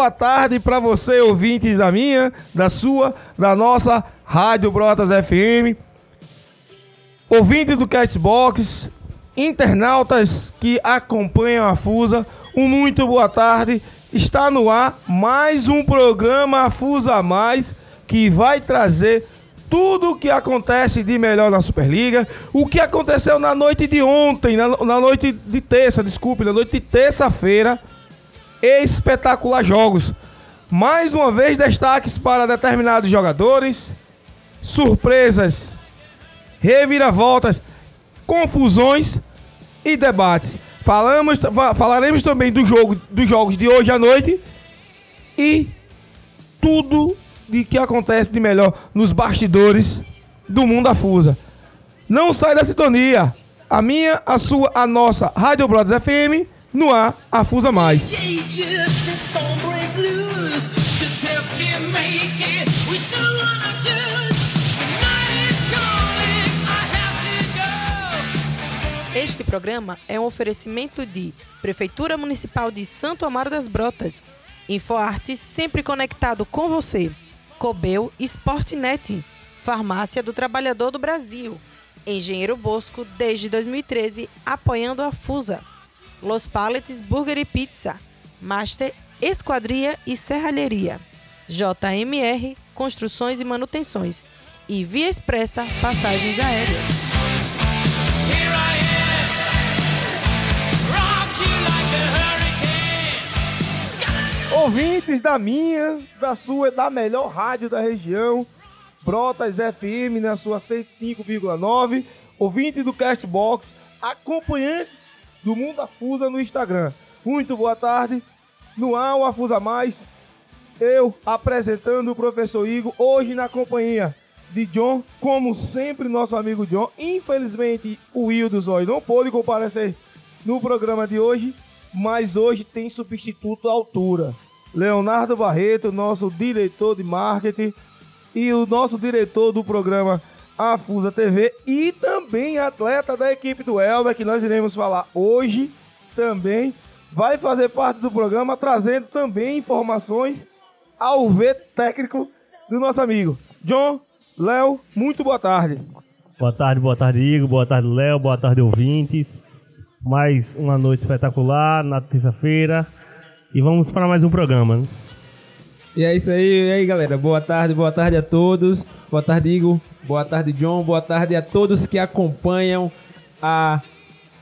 Boa tarde para você, ouvintes da minha, da sua, da nossa Rádio Brotas FM. Ouvinte do Catbox, internautas que acompanham a Fusa, um muito boa tarde. Está no ar mais um programa Fusa Mais que vai trazer tudo o que acontece de melhor na Superliga, o que aconteceu na noite de ontem, na, na noite de terça, desculpe, na noite de terça-feira, espetacular jogos. Mais uma vez, destaques para determinados jogadores, surpresas, reviravoltas, confusões e debates. Falamos, falaremos também do jogo, dos jogos de hoje à noite e tudo de que acontece de melhor nos bastidores do mundo afusa. Não sai da sintonia. A minha, a sua, a nossa Rádio Brothers FM no ar, afusa mais. Este programa é um oferecimento de Prefeitura Municipal de Santo Amaro das Brotas. InfoArte sempre conectado com você. Cobel Sportnet, Farmácia do Trabalhador do Brasil. Engenheiro Bosco, desde 2013, apoiando a FUSA. Los Paletes Burger e Pizza. Master Esquadria e Serralheria. JMR Construções e Manutenções. E Via Expressa Passagens Aéreas. Ouvintes da minha, da sua, da melhor rádio da região, Brotas FM na sua 105,9, ouvinte do Castbox, acompanhantes do Mundo Afusa no Instagram. Muito boa tarde, no ar o Afusa Mais, eu apresentando o professor Igor, hoje na companhia de John, como sempre nosso amigo John. Infelizmente o Will dos Olhos não pôde comparecer no programa de hoje, mas hoje tem substituto à altura. Leonardo Barreto, nosso diretor de marketing e o nosso diretor do programa Afusa TV e também atleta da equipe do Elber, que nós iremos falar hoje também, vai fazer parte do programa, trazendo também informações ao ver técnico do nosso amigo. John, Léo, muito boa tarde. Boa tarde, boa tarde, Igor, boa tarde, Léo, boa tarde, ouvintes. Mais uma noite espetacular na terça-feira. E vamos para mais um programa. Né? E é isso aí, e aí galera, boa tarde, boa tarde a todos. Boa tarde, Igor. Boa tarde, John. Boa tarde a todos que acompanham a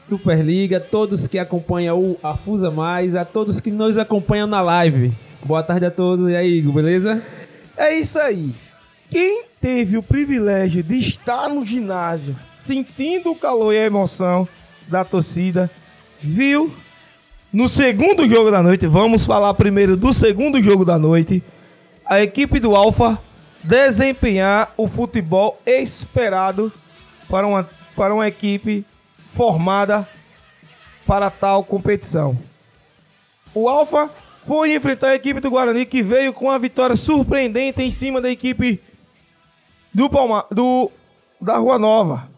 Superliga, todos que acompanham o Afusa Mais, a todos que nos acompanham na live. Boa tarde a todos. E aí, Igor, beleza? É isso aí. Quem teve o privilégio de estar no ginásio, sentindo o calor e a emoção da torcida, viu no segundo jogo da noite, vamos falar primeiro do segundo jogo da noite. A equipe do Alfa desempenhar o futebol esperado para uma, para uma equipe formada para tal competição. O Alfa foi enfrentar a equipe do Guarani que veio com uma vitória surpreendente em cima da equipe do, Palma, do da Rua Nova.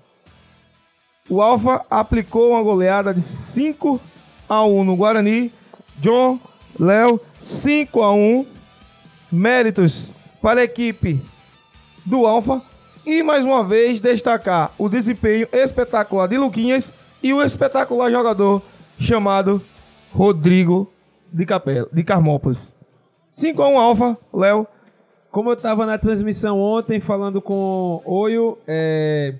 O Alfa aplicou uma goleada de 5 a 1 no Guarani. John, Léo, 5 a 1. Méritos para a equipe do Alfa. E mais uma vez destacar o desempenho espetacular de Luquinhas e o espetacular jogador chamado Rodrigo de, Capela, de Carmópolis. 5 a 1 Alfa, Léo. Como eu estava na transmissão ontem falando com Oio, é,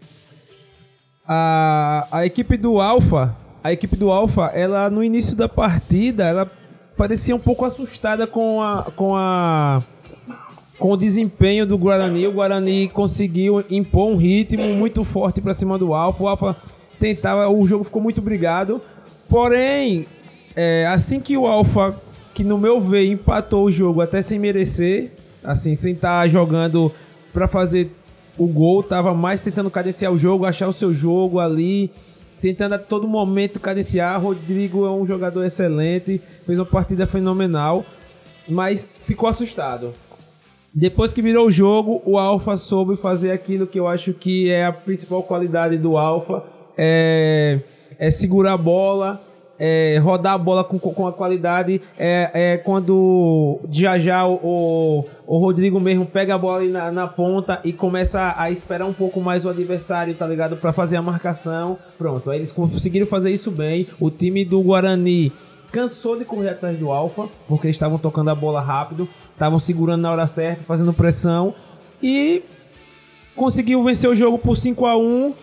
a, a equipe do Alfa a equipe do Alfa, ela no início da partida, ela parecia um pouco assustada com a com a com o desempenho do Guarani. O Guarani conseguiu impor um ritmo muito forte para cima do Alfa. O Alfa tentava, o jogo ficou muito brigado. Porém, é, assim que o Alfa, que no meu ver empatou o jogo até sem merecer, assim, sem estar tá jogando para fazer o gol, tava mais tentando cadenciar o jogo, achar o seu jogo ali tentando a todo momento cadenciar. Rodrigo é um jogador excelente, fez uma partida fenomenal, mas ficou assustado. Depois que virou o jogo, o Alfa soube fazer aquilo que eu acho que é a principal qualidade do Alfa, é, é segurar a bola, é, rodar a bola com, com a qualidade. É, é quando já já o, o, o Rodrigo mesmo pega a bola na, na ponta e começa a, esperar um pouco mais o adversário, tá ligado? Pra fazer a marcação. Pronto, aí eles conseguiram fazer isso bem. O time do Guarani cansou de correr atrás do Alfa, porque eles estavam tocando a bola rápido, estavam segurando na hora certa, fazendo pressão e conseguiu vencer o jogo por 5 a 1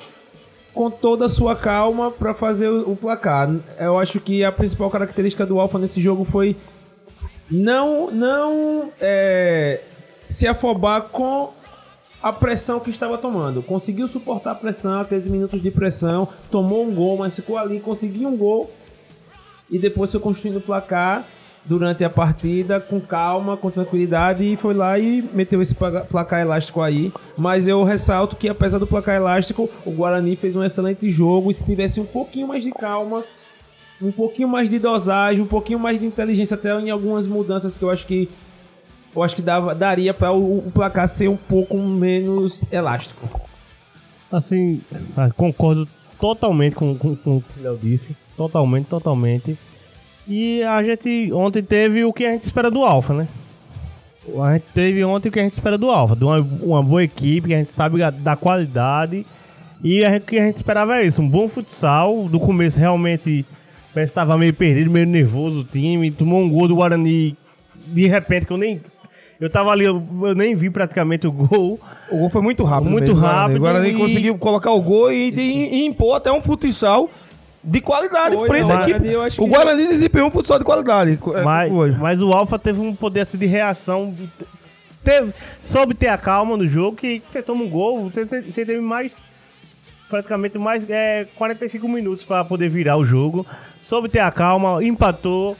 com toda a sua calma para fazer o, placar. Eu acho que a principal característica do Alfa nesse jogo foi não não é, se afobar com a pressão que estava tomando. Conseguiu suportar a pressão, 13 minutos de pressão, tomou um gol, mas ficou ali, conseguiu um gol e depois foi construindo o placar durante a partida com calma, com tranquilidade e foi lá e meteu esse placar elástico aí. Mas eu ressalto que apesar do placar elástico, o Guarani fez um excelente jogo e se tivesse um pouquinho mais de calma, um pouquinho mais de dosagem, um pouquinho mais de inteligência até em algumas mudanças que eu acho que eu acho que dava, daria para o, o placar ser um pouco menos elástico. Assim, ah, concordo totalmente com, com, com o que o Léo disse. Totalmente, totalmente. E a gente ontem teve o que a gente espera do Alfa, né? A gente teve ontem o que a gente espera do Alfa, de uma, uma boa equipe, que a gente sabe da qualidade. E o que a gente esperava é isso, um bom futsal. Do começo realmente parece que estava meio perdido, meio nervoso o time. Tomou um gol do Guarani de repente que eu nem. Eu tava ali, eu, eu nem vi praticamente o gol. O gol foi muito rápido. Muito mesmo, rápido. O Guarani e... conseguiu colocar o gol e, e, e impor até um futsal de qualidade Foi, frente não, à equipe. O Guarani desempenhou um futsal de qualidade. é, Mas, mas o Alfa teve um poder assim, de reação. Teve, soube ter a calma no jogo, que você toma um gol, você, você teve mais. Praticamente mais é, 45 minutos para poder virar o jogo. Soube ter a calma, empatou.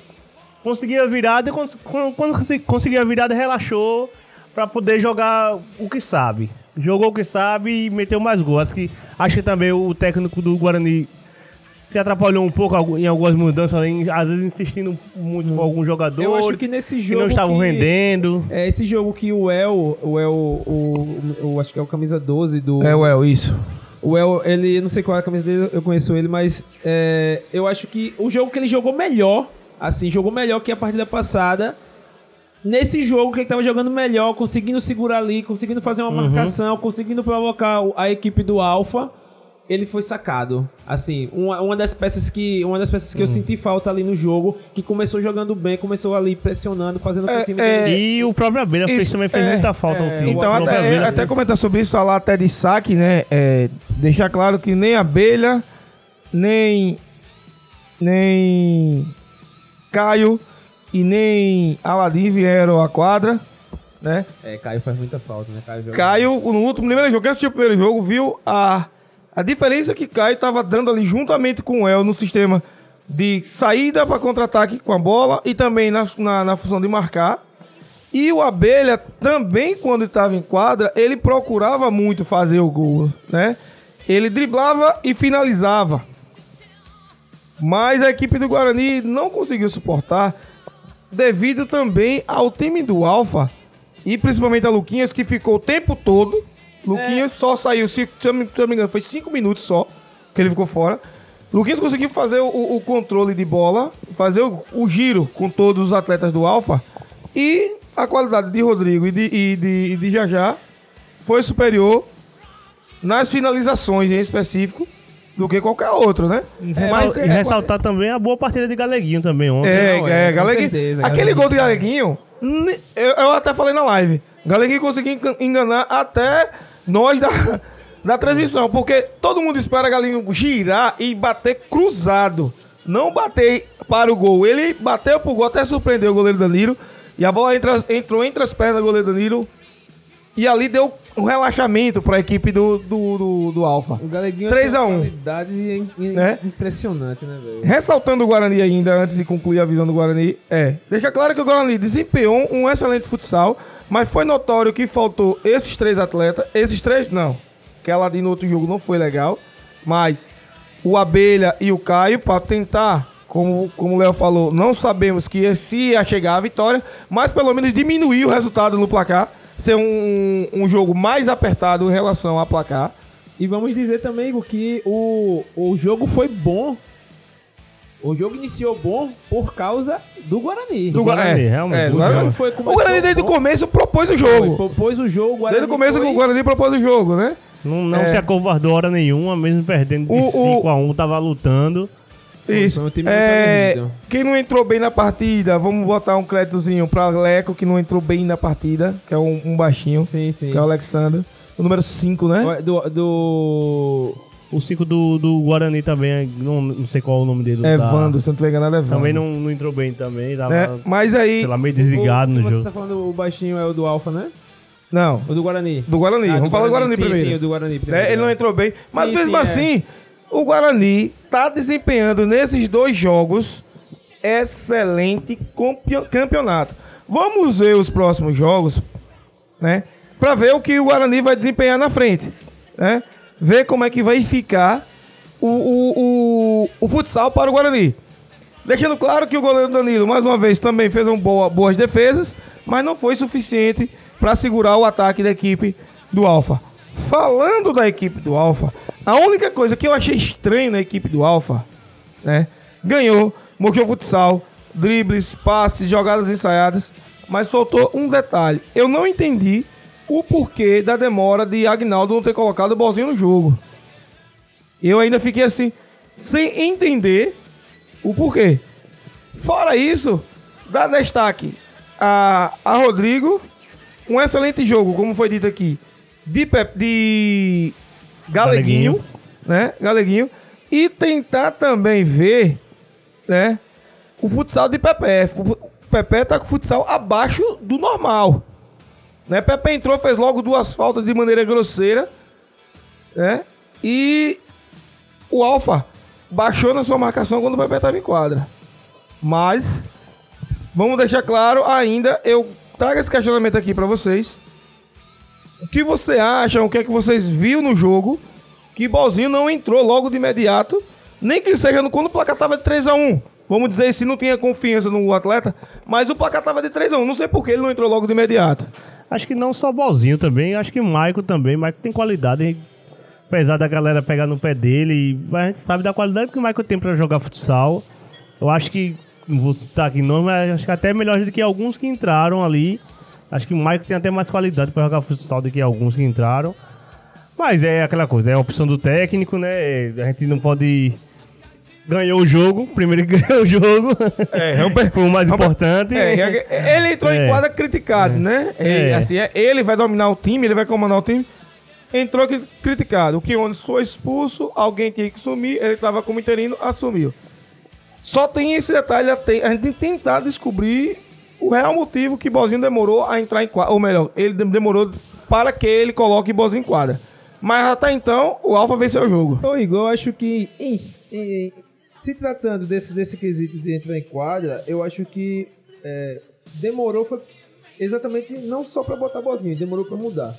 Conseguiu a virada e cons- quando quando conseguiu a virada, relaxou para poder jogar o que sabe. Jogou o que sabe e meteu mais gols. Acho que, acho que também o técnico do Guarani se atrapalhou um pouco em algumas mudanças, em- às vezes insistindo muito com alguns jogadores Eu acho que nesse que jogo não estavam que- rendendo. É esse jogo que o El, o El, o, o, acho que é o camisa 12 do É, well, isso. O El, ele, eu não sei qual é a camisa dele, eu conheço ele, mas é, eu acho que o jogo que ele jogou melhor, assim, jogou melhor que a partida passada. Nesse jogo que ele tava jogando melhor, conseguindo segurar ali, conseguindo fazer uma marcação, conseguindo provocar o- a equipe do Alfa, ele foi sacado. Assim, uma, uma das peças que, uma das peças que eu senti falta ali no jogo, que começou jogando bem, começou ali pressionando, fazendo com que É, o time é, dele- E o próprio Abelha fez, Isso, também fez é, muita falta é, ao time. Então, até, Abelha até fez- comentar sobre isso, falar até de saque, né? É, deixar claro que nem Abelha, nem. nem. Caio e nem Aladim vieram à quadra, né? É, Caio faz muita falta, né? Caio, Caio, no último primeiro jogo, quem assistiu o primeiro jogo, viu a, a diferença que Caio estava dando ali juntamente com o El no sistema de saída para contra-ataque com a bola e também na, na, na função de marcar. E o Abelha também, quando estava em quadra, ele procurava muito fazer o gol, né? Ele driblava e finalizava. Mas a equipe do Guarani não conseguiu suportar devido também ao time do Alfa e principalmente a Luquinhas que ficou o tempo todo. Luquinhas só saiu, se, se eu não me engano, foi cinco minutos só que ele ficou fora. Luquinhas conseguiu fazer o, o controle de bola, fazer o, o giro com todos os atletas do Alfa e a qualidade de Rodrigo e de, e de, e de Jajá foi superior nas finalizações em específico do que qualquer outro, né? Mas, e ressaltar também a boa partida de Galeguinho também ontem. É, Não, é, é, com Galeguinho. certeza, Aquele gol de Galeguinho, eu, eu até falei na live. Galeguinho conseguiu engan- enganar até nós da, da transmissão, porque todo mundo espera Galeguinho girar e bater cruzado. Não bater para o gol. Ele bateu pro gol, até surpreendeu o goleiro Danilo. E a bola entra- entrou entre as pernas do goleiro Danilo. E ali deu um relaxamento para a equipe do, do, do, do Alfa. O Galeguinho 3 a 1. tem uma qualidade Né? impressionante, né, velho? Ressaltando o Guarani ainda, antes de concluir a visão do Guarani, é. Deixa claro que o Guarani desempenhou um excelente futsal, mas foi notório que faltou esses três atletas. Esses três, não. Que ela no outro jogo não foi legal. Mas o Abelha e o Caio, para tentar, como, como o Léo falou, não sabemos que se ia chegar à vitória, mas pelo menos diminuir o resultado no placar. Ser um, um jogo mais apertado em relação ao placar. E vamos dizer também Igor, que o, o jogo foi bom O jogo iniciou bom por causa do Guarani. Do Guarani, é, realmente. é, Do do Guarani. Foi- o Guarani desde o começo propôs o Foi, jogo. propôs o jogo, o Guarani Desde o começo foi- o Guarani propôs o jogo, né? Não, não É. se acovardou hora nenhuma, mesmo perdendo de O- o- 5x1, tava lutando. Isso. Foi um time muito É, quem não entrou bem na partida, vamos botar um créditozinho pra Leco, que não entrou bem na partida, que é um, um baixinho, Sim, sim. que é o Alexander. O número 5, né? Do, do... O 5 do, do Guarani também, não, não sei qual é o nome dele. É da- Vando, se eu não tiver enganado, é Vando. Também não, não entrou bem também, tava, É, mas aí. sei lá, meio desligado o, no você jogo. tá falando o baixinho é o do Alfa, né? Não, O do Guarani. do Guarani. Ah, vamos falar do Guarani sim, primeiro. Sim, o do Guarani né? primeiro. Ele não entrou bem. Mas Sim, mesmo sim, é. assim, o Guarani tá desempenhando nesses dois jogos excelente campeonato. Vamos ver os próximos jogos, né? Pra ver o que o Guarani vai desempenhar na frente, né? Ver como é que vai ficar o, o, o, o futsal para o Guarani. Deixando claro que o goleiro Danilo, mais uma vez, também fez um boa, boas defesas, mas não foi suficiente para segurar o ataque da equipe do Alfa. Falando da equipe do Alfa, a única coisa que eu achei estranho na equipe do Alfa, né? Ganhou, mostrou futsal, dribles, passes, jogadas ensaiadas, mas faltou um detalhe. Eu não entendi o porquê da demora de Agnaldo não ter colocado o bolzinho no jogo. Eu ainda fiquei assim, sem entender o porquê. Fora isso, dá destaque a, a Rodrigo. Um excelente jogo, como foi dito aqui, de, Pep- de Galeguinho, Galeguinho. né? Galeguinho. E tentar também ver, né? O futsal de Pepe. O Pepe tá com o futsal abaixo do normal. Né? Pepe entrou, fez logo duas faltas de maneira grosseira, né? E o Alfa baixou na sua marcação quando o Pepe estava em quadra. Mas, vamos deixar claro ainda, eu trago esse questionamento aqui para vocês. O que você acha, o que é que vocês viram no jogo, que Bozinho não entrou logo de imediato, nem que seja no, quando o placar tava de 3x1. Vamos dizer, se não tinha confiança no atleta, mas o placar tava de 3x1. Não sei por que ele não entrou logo de imediato. Acho que não só Bozinho também, acho que Maico também. Maico tem qualidade, apesar da galera pegar no pé dele, mas a gente sabe da qualidade que o Maico tem pra jogar futsal. Eu acho que, não vou citar aqui não, mas acho que até melhor do que alguns que entraram ali. Acho que o Maico tem até mais qualidade pra jogar futsal do que alguns que entraram. Mas é aquela coisa, é a opção do técnico, né? A gente não pode. Ganhou o jogo, primeiro que ganhou o jogo. É, Foi o mais importante. É, é, ele entrou em É. quadra criticado, né? Ele, É. assim, é, ele vai dominar o time, ele vai comandar o time. Entrou cri- criticado. O Kionis foi expulso, alguém tinha que sumir, ele estava como interino, assumiu. Só tem esse detalhe, a te- a gente tem que tentar descobrir o real motivo que Bozinho demorou a entrar em quadra. Ou melhor, ele dem- demorou para que ele coloque Bozinho em quadra. Mas até então, o Alfa venceu o jogo. Ô Igor, eu acho que em- em- se tratando desse, desse quesito de entrar em quadra, eu acho que é, demorou exatamente não só pra botar bozinha, demorou pra mudar.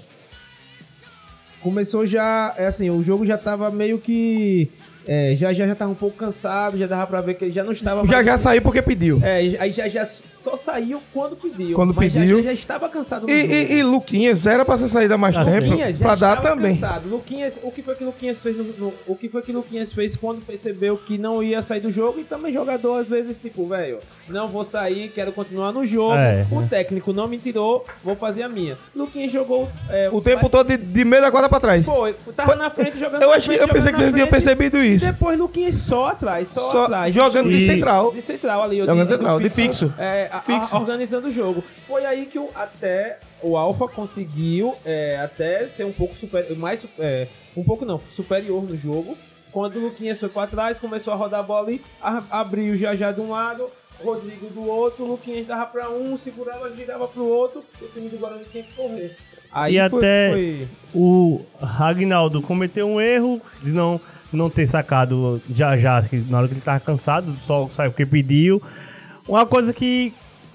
Começou já, é assim, o jogo já tava meio que é, já já já tava um pouco cansado, já dava pra ver que ele já não estava Já mais- já saiu porque pediu. É, aí já, já só saiu quando pediu. Quando pediu. Já, já estava cansado E, e, e Luquinhas era pra ser saída há mais Ah, tempo, Luquinhas já pra dar também. cansado. Luquinhas, o que foi que Luquinhas fez no, no- o que foi que Luquinhas fez quando percebeu que não ia sair do jogo e também jogador às vezes tipo, velho, não vou sair, quero continuar no jogo. É, o é. técnico não me tirou, vou fazer a minha. Luquinhas jogou é, O tempo todo de, de meio da quadra pra trás. Foi, tava na frente jogando Eu, acho, frente, eu pensei que vocês tinham percebido isso. Depois Luquinhas só atrás, só, Só atrás. jogando de central. De central ali. Jogando de- central, de fixo. É, a- a- Fixo. organizando o jogo. Foi aí que o, até o Alpha conseguiu é, até ser um pouco super, mais é, um pouco não, superior no jogo. Quando o Luquinhas foi pra trás, começou a rodar a bola ali, a- abriu já já de um lado, Rodrigo do outro, o Luquinhas dava pra um, segurava, girava pro outro, o time do Guarani tinha que correr. Aí E foi- até- foi- O Ragnaldo cometeu um erro de não, não ter sacado já já, que na hora que ele tava cansado, só saiu porque pediu. Uma coisa que,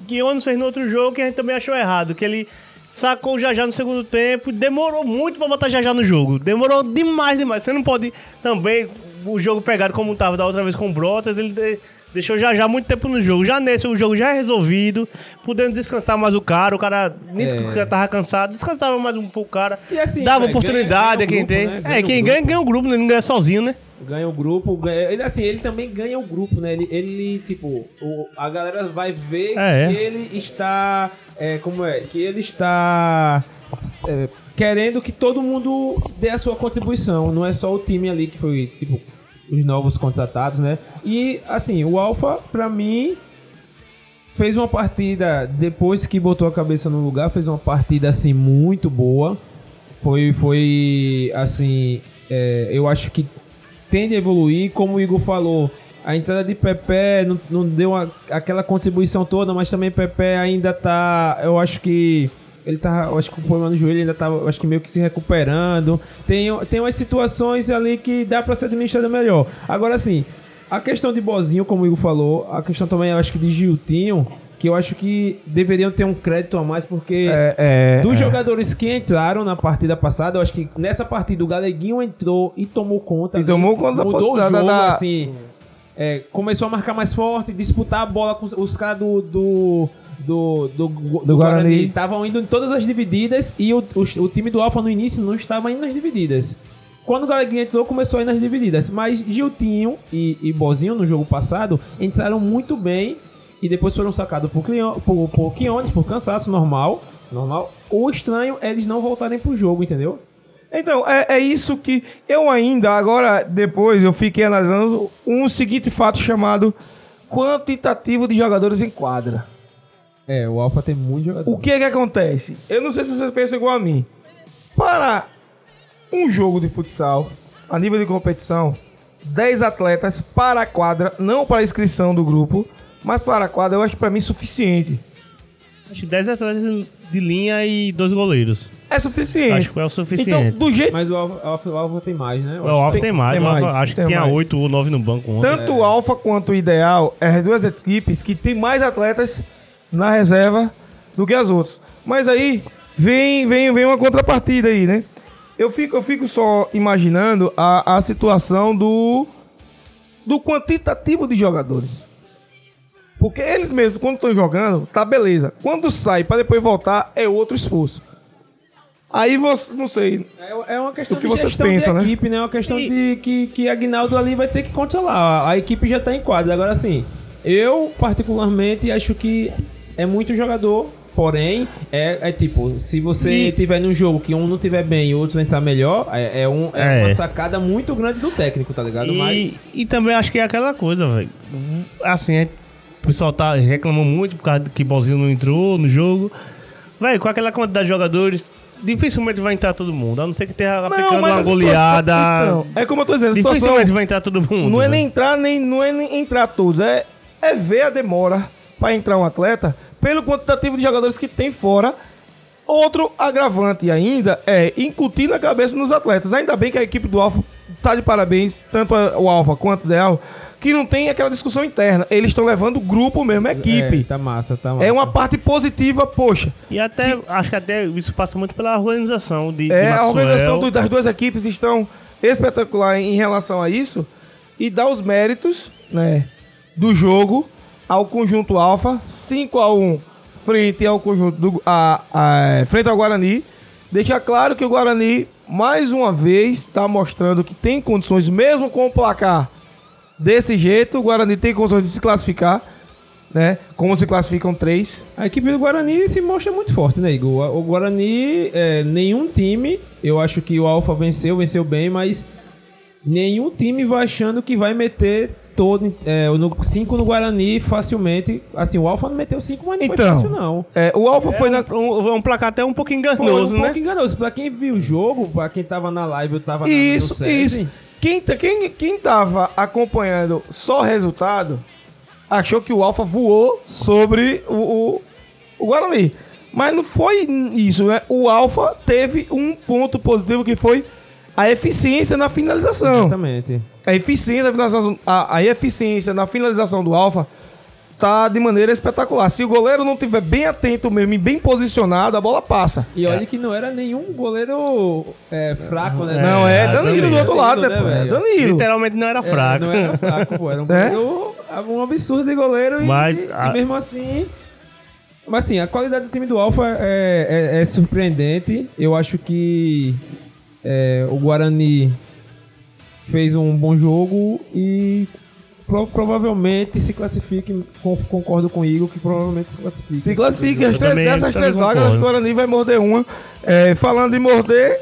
que não sei no outro jogo que a gente também achou errado, que ele sacou o Jajá no segundo tempo, demorou muito pra botar Jajá no jogo. Demorou demais, demais. Você não pode também, o jogo pegado como tava da outra vez com o Brotas, ele de- deixou Jajá muito tempo no jogo. Já nesse, o jogo já é resolvido, podendo descansar mais o cara, o cara, nítido É. que já tava cansado, descansava mais um pouco o cara. E assim, Dava velho, oportunidade ganha- a quem ganha o tem. grupo, né? É, quem grupo. ganha, ganha o grupo, né? Não ganha sozinho, né? Ganha o grupo. ganha- ele, assim, ele também ganha o grupo, né? Ele, ele tipo, o- a galera vai ver É, que é. ele está. É, como é? Que ele está. é, querendo que todo mundo dê a sua contribuição. Não é só o time ali que foi, tipo, os novos contratados, né? E, assim, o Alpha, pra mim, fez uma partida, depois que botou a cabeça no lugar, fez uma partida, assim, muito boa. Foi, foi assim, é, eu acho que tende a evoluir, como o Igor falou. A entrada de Pepe não, não deu uma- aquela contribuição toda, mas também Pepe ainda tá. Eu acho que. Ele tá. Eu acho que o problema no joelho ainda tá. Acho que meio que se recuperando. Tem, tem umas situações ali que dá pra ser administrada melhor. Agora sim, a questão de Bozinho, como o Igor falou, a questão também, eu acho que de Giltinho, que eu acho que deveriam ter um crédito a mais, porque. É, é, Dos é. jogadores que entraram na partida passada, eu acho que nessa partida o Galeguinho entrou e tomou conta. E ali, tomou conta da Mudou o possibilidade jogo, da- assim. é, começou a marcar mais forte, disputar a bola com os, caras do. do do, do, do, Guarani. Guarani estavam indo em todas as divididas e o, o, o time do Alfa no início não estava indo nas divididas. Quando o Galeguinho entrou, começou a ir nas divididas. Mas Giltinho e, e Bozinho no jogo passado entraram muito bem e depois foram sacados por, Clion- por, por Quiones, por cansaço normal. normal. O estranho é eles não voltarem pro jogo, entendeu? Então, é, é isso que eu ainda, agora, depois, eu fiquei analisando um seguinte fato chamado quantitativo de jogadores em quadra. É, o Alfa tem muito jogador. O que é que acontece? Eu não sei se vocês pensam igual a mim. Para um jogo de futsal, a nível de competição, 10 atletas para a quadra, não para a inscrição do grupo, mas para a quadra, eu acho para mim suficiente. Acho que 10 atletas de linha e dois goleiros. É suficiente. Acho que é o então, suficiente. do jeito Mas o Alfa, o Alfa- tem mais, né? Eu o Alfa tem- tem mais, tem o Alfa- mais, acho que tem tinha mais. 8 ou 9 no banco ontem. Tanto o Alfa quanto o Ideal é as duas equipes que tem mais atletas na reserva do que as outras. Mas aí vem, vem, vem uma contrapartida aí, né? Eu fico, eu fico só imaginando a, a situação do, do quantitativo de jogadores. Porque eles mesmos, quando estão jogando, tá beleza. Quando sai para depois voltar, é outro esforço. Aí você, não sei, É, é uma questão O que de vocês gestão pensam, de né? equipe, né? É uma questão de que, que Agnaldo ali vai ter que controlar. A equipe já tá em quadra. Agora, assim, eu particularmente acho que é muito jogador. Porém, é, é tipo, se você E- tiver num jogo que um não tiver bem e o outro entrar melhor, é, é um, é É. uma sacada muito grande do técnico, tá ligado? E, Mas e também acho que é aquela coisa, velho. Assim, é- o pessoal tá reclamou muito por causa que Bozinho não entrou no jogo. Velho, com aquela quantidade de jogadores, dificilmente vai entrar todo mundo. A não ser que tenha aplicando uma a situação- goleada. Então, é como eu tô dizendo, situação dificilmente vai entrar todo mundo. Não é nem entrar, nem, não é nem entrar todos. É, é ver a demora para entrar um atleta pelo quantitativo de jogadores que tem fora. Outro agravante ainda é incutir na cabeça nos atletas. Ainda bem que a equipe do Alfa tá de parabéns, tanto o Alfa quanto o Ideal, que não tem aquela discussão interna. Eles estão levando o grupo mesmo, a é, equipe. tá massa, tá massa. É, uma parte positiva, poxa. E até, acho que até isso passa muito pela organização de, de É, a Maxwell. organização do- das duas equipes estão espetacular em relação a isso e dá os méritos, né, do jogo ao conjunto Alfa, 5 a 1 frente ao conjunto do a, a- frente ao Guarani. Deixa claro que o Guarani mais uma vez está mostrando que tem condições mesmo com o placar desse jeito, o Guarani tem condições de se classificar, né? Como se classificam três. A equipe do Guarani se mostra muito forte, né, Igor? O Guarani, é, nenhum time, eu acho que o Alfa venceu, venceu bem, mas nenhum time vai achando que vai meter todo, é, no 5 no Guarani facilmente. Assim, o Alfa não meteu 5, mas não foi Então, fácil, não. É, o Alfa foi na Um, um placar até um pouco Foi enganoso, um né? pouco enganoso. Pra quem viu o jogo, pra quem tava na live, eu tava na, Isso, no SESI, isso. Quem, tá- quem, quem tava acompanhando só o resultado achou que o Alfa voou sobre o, o, o Guarani. Mas não foi isso, né? O Alfa teve um ponto positivo que foi a eficiência na finalização. Exatamente. A eficiência, na finalização, a, a eficiência na finalização do Alfa tá de maneira espetacular. Se o goleiro não tiver bem atento mesmo e bem posicionado, a bola passa. E olha que não era nenhum goleiro é, fraco, né? não, é é, Danilo, Danilo, do outro lado, né, Danilo, pô? né, É? Danilo. Literalmente não era É, fraco. não era fraco, pô. Era um É? goleiro, um absurdo de goleiro e, Mas, e a- mesmo assim... Mas assim, a qualidade do time do Alfa é, é- é surpreendente. Eu acho que é, o Guarani fez um bom jogo e pro- provavelmente se classifique. con- Concordo com o Igor que provavelmente se classifique. Se classifique as três, também- dessas três vagas, concordo. o Guarani vai morder uma. É, falando em morder,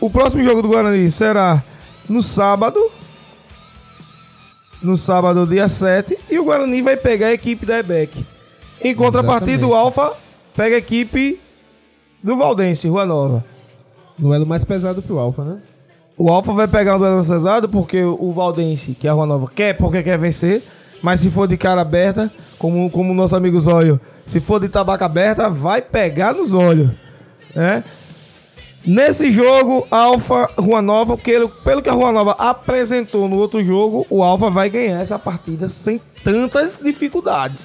o próximo jogo do Guarani será no sábado. No sábado, dia 7. E o Guarani vai pegar a equipe da EBEC. Em contrapartida, o Alfa pega a equipe do Valdense, Rua Nova. Duelo mais pesado pro Alfa, né? O Alfa vai pegar um duelo mais pesado porque o Valdense, que é a Rua Nova, quer porque quer vencer. Mas se for de cara aberta, como como o nosso amigo Zóio, se for de tabaca aberta, vai pegar nos olhos. Né? Nesse jogo, Alfa, Rua Nova, pelo, pelo que a Rua Nova apresentou no outro jogo, o Alfa vai ganhar essa partida sem tantas dificuldades.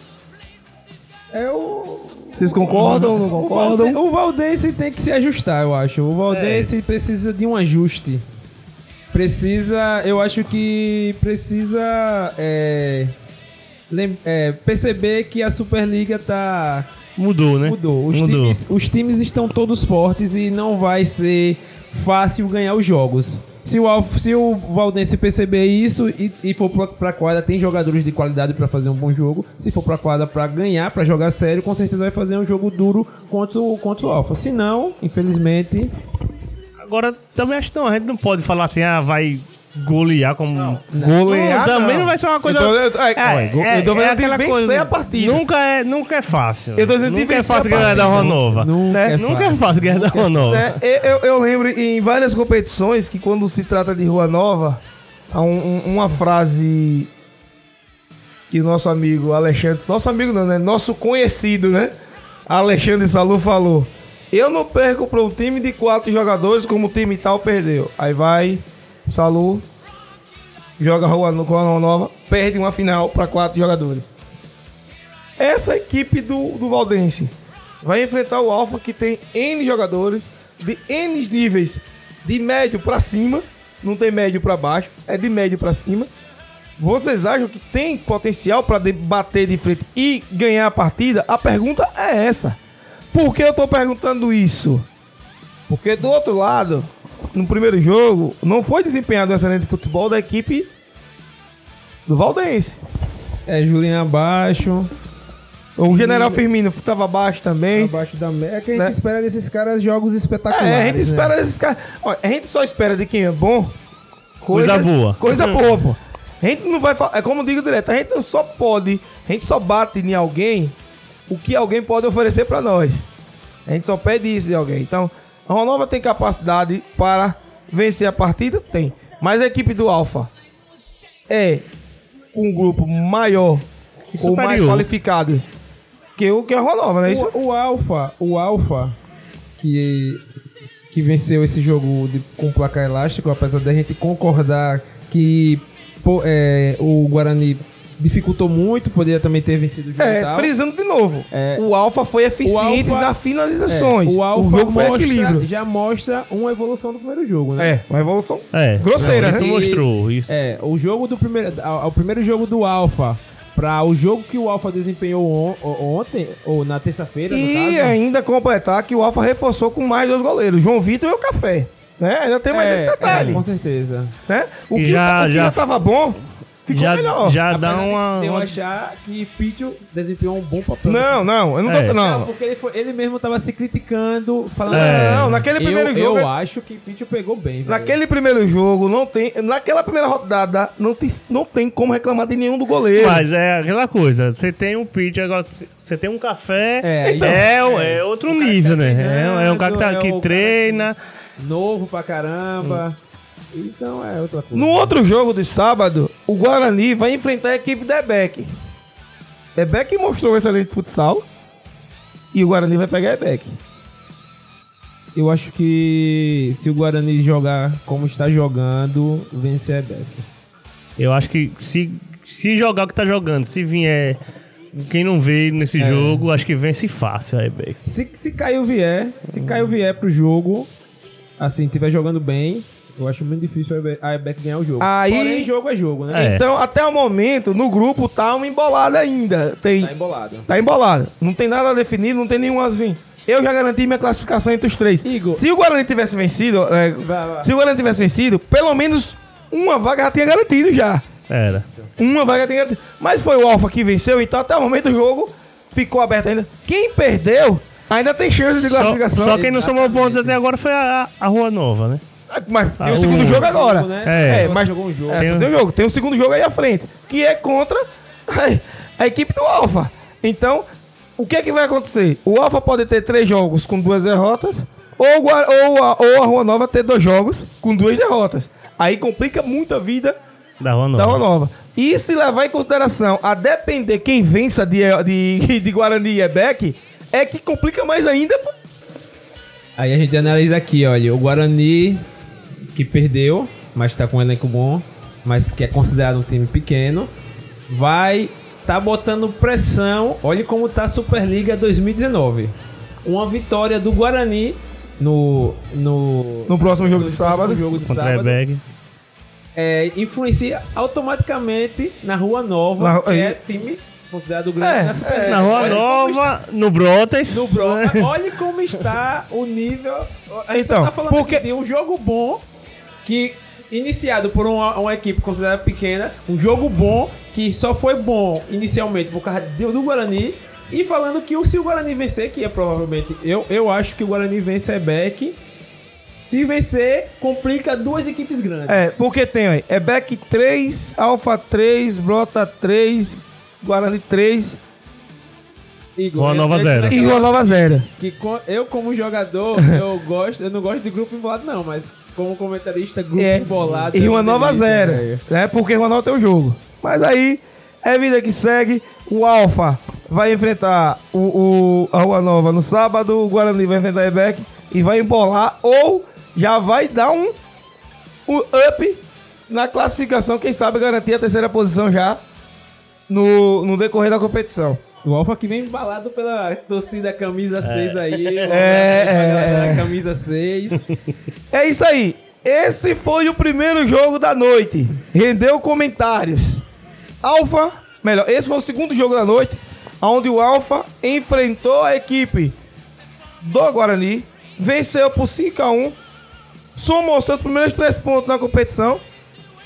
É o. Vocês concordam ou não concordam? o Valdense tem que se ajustar, eu acho. O Valdense precisa de um ajuste. Precisa, eu acho que precisa é, é, perceber que a Superliga tá Mudou, né? mudou. Os, Mudou. Times, os times estão todos fortes e não vai ser fácil ganhar os jogos. Se o, se o Valdense perceber isso e, e for pra, pra quadra, tem jogadores de qualidade pra fazer um bom jogo. Se for pra quadra pra ganhar, pra jogar sério, com certeza vai fazer um jogo duro contra o, contra o Alfa. Se não, infelizmente, Agora, também acho que não, a gente não pode falar assim, ah, vai golear como. Golear, também não vai ser uma coisa. Eu tô- eu- é, É, go- eu tô vendo de aquela vencer a partida. Nunca é, nunca é fácil. Eu tô dizendo nunca é fácil ganhar da. Ronova. nunca, Né? é Nunca é fácil. ganhar da Ronova. né? Eu, eu- eu lembro em várias competições que quando se trata de Rua Nova, há um- um- uma frase que o nosso amigo Alexandre, nosso amigo não, né? Nosso conhecido, né? Alexandre Salu falou: Eu não perco para um time de quatro jogadores como o time tal perdeu. Aí vai, Salu, joga Rua no- Rua Nova, perde uma final para quatro jogadores. Essa equipe do, do Valdense vai enfrentar o Alfa que tem N jogadores de N níveis, de médio pra cima, não tem médio pra baixo, é de médio pra cima. Vocês acham que tem potencial de- bater de frente e ganhar a partida? A pergunta é essa. Por que eu tô perguntando isso? Porque do outro lado, no primeiro jogo, não foi desempenhado um excelente futebol da equipe do Valdense. É, Julinho abaixo, O General Firmino estava abaixo também. abaixo da média. É que a gente Né? espera desses caras jogos espetaculares. É, a gente né? espera desses caras. Olha, a gente só espera de quem é bom. Coisa boa. Coisa boa, pô. A gente não vai falar. É como eu digo direto, a gente não só pode. A gente só bate em alguém o que alguém pode oferecer pra nós. A gente só pede isso de alguém. Então, a Ronova tem capacidade para vencer a partida? Tem. Mas a equipe do Alfa é um grupo maior ou mais superior. qualificado que o que a Ronova, não é isso? O, o Alfa, o Alfa que que venceu esse jogo de- com placar elástico, apesar da gente concordar que pô, é, o Guarani dificultou muito, poderia também ter vencido o jogo É, tal. frisando de novo. É. o Alfa foi eficiente O Alfa- nas finalizações. É, o Alfa jogo foi mostra- equilíbrio. já mostra uma evolução do primeiro jogo, né? É, uma evolução. É. Grosseira, Isso né? mostrou. Isso. É, o jogo do primeiro. Ao, ao primeiro jogo do Alfa para o jogo que o Alfa desempenhou on- o- ontem, ou na terça-feira, no E ainda completar que o Alfa reforçou com mais dois goleiros, João Vitor e o Café. Né? Ainda tem mais É, esse detalhe. é, com certeza. né? O que, já- o que já- já tava bom, ficou já melhor. já dá uma. Eu uma- achar que Pitio desempenhou um bom papel. Não, não, eu não É. tô. Não, Não. porque ele, foi- ele mesmo tava se criticando, falando. É. Não, naquele primeiro eu, jogo. Eu acho que Pitio pegou bem. velho. Naquele primeiro jogo, não tem. Naquela primeira rodada, não tem, não tem como reclamar de nenhum do goleiro. Mas é aquela coisa, você tem um pitch, agora você tem um café, É, é, então, é, é. outro O cara nível, tá né? É, treinando, é um cara que, tá, é que treina. Novo pra caramba. Então é outra coisa. No outro jogo de sábado, o Guarani vai enfrentar a equipe da EBEC. EBEC mostrou um excelente futsal. E o Guarani vai pegar a EBEC. Eu acho que se o Guarani jogar como está jogando, vence a Beck. Eu acho que se, se jogar o que tá jogando, se vier quem não veio nesse É. jogo, acho que vence fácil a Rebeca. Se, se Caio vier, se Caio vier pro jogo, assim, tiver jogando bem, eu acho muito difícil a Ebe- a Beck ganhar o jogo. Aí- Porém, jogo é jogo, né? É. Então, até o momento, no grupo tá uma embolada ainda. Tem, Tá embolado. tá embolada. Não tem nada definido, não tem nenhum assim. Eu já garanti minha classificação entre os três. Igor. Se o Guarani tivesse vencido, é, Vai, vai. se o Guarani tivesse vencido, pelo menos uma vaga já tinha garantido já. Era. Uma vaga tinha garantido. Mas foi o Alfa que venceu, então até o momento do jogo ficou aberto ainda. Quem perdeu ainda tem chance de Só, classificação. só quem não somou pontos até agora foi a, a Rua Nova, né? Mas tem Ah, o segundo o- jogo agora. Jogo, né? É. É, mas jogou um jogo. É, Tem um- tem um jogo. Tem o segundo jogo aí à frente, que é contra a, a equipe do Alfa. Então, o que é que vai acontecer? O Alfa pode ter três jogos com duas derrotas, ou, ou, a, ou a Rua Nova ter dois jogos com duas derrotas. Aí complica muito a vida Da Rua Nova. da Rua Nova. E se levar em consideração a depender quem vença de, de, de Guarani e Ebec, é que complica mais ainda. Aí a gente analisa aqui, olha, o Guarani que perdeu, mas tá com um elenco bom, mas que é considerado um time pequeno, vai tá botando pressão. Olha como tá a Superliga 2019. Uma vitória do Guarani no no No próximo jogo no de próximo sábado. jogo de Contra sábado Ebeg. é, influencia automaticamente na Rua Nova, Na- que é time considerado grande É, na Superliga. Na Rua Olha Nova, no Brotas. no Bro, olha como está o nível. A gente Então, tá falando porque- aqui de um jogo bom que iniciado por uma, uma equipe considerada pequena, um jogo bom que só foi bom inicialmente por causa do, do Guarani e falando que o- se o Guarani vencer, que é provavelmente eu, eu acho que o Guarani vence a Beck. Se vencer, complica duas equipes grandes. É, porque tem aí, Ebec 3, Alfa 3, Brota 3, Guarani 3 E Rua Nova zero. e Rua Nova Zero. que eu como jogador, eu gosto, eu não gosto de grupo embolado não, mas como comentarista, grupo É, embolado. e é Rua uma Nova Zero, né? Porque Nova tem o jogo. Mas aí, é vida que segue. O Alfa vai enfrentar o, o- a Rua Nova no sábado, o Guarani vai enfrentar a Ebec e vai embolar ou já vai dar um, um up na classificação, quem sabe garantir a terceira posição já no, no decorrer da competição. O Alfa que vem embalado pela torcida camisa 6 aí. É, é, é. Camisa 6. É isso aí. Esse foi o primeiro jogo da noite. Rendeu comentários. Alfa, melhor, esse foi o segundo jogo da noite, onde o Alfa enfrentou a equipe do Guarani, venceu por 5 a 1 somou seus primeiros três pontos na competição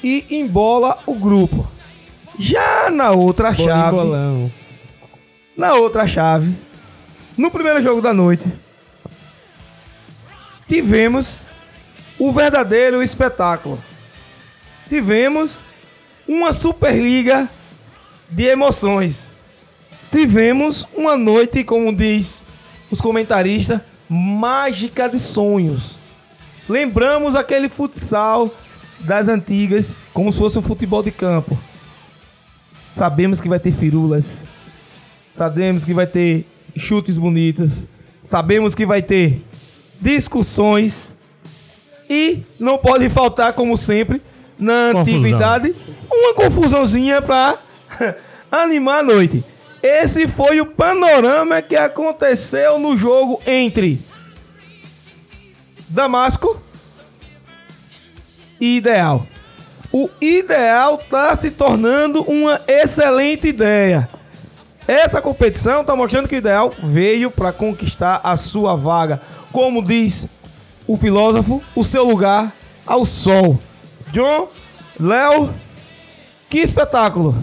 e embola o grupo. Já na outra chave, Bolão. Na outra chave, no primeiro jogo da noite, tivemos o verdadeiro espetáculo. Tivemos uma Superliga de emoções. Tivemos uma noite, como diz os comentaristas, mágica de sonhos. Lembramos aquele futsal das antigas, como se fosse um futebol de campo. Sabemos que vai ter firulas. Sabemos que vai ter chutes bonitos. Sabemos que vai ter discussões. E não pode faltar, como sempre, na Confusão. antiguidade, uma confusãozinha para animar a noite. Esse foi o panorama que aconteceu no jogo entre Damasco e Ideal. O Ideal está se tornando uma excelente ideia. Essa competição está mostrando que o Ideal veio para conquistar a sua vaga. Como diz o filósofo, o seu lugar ao sol. John, Léo, que espetáculo.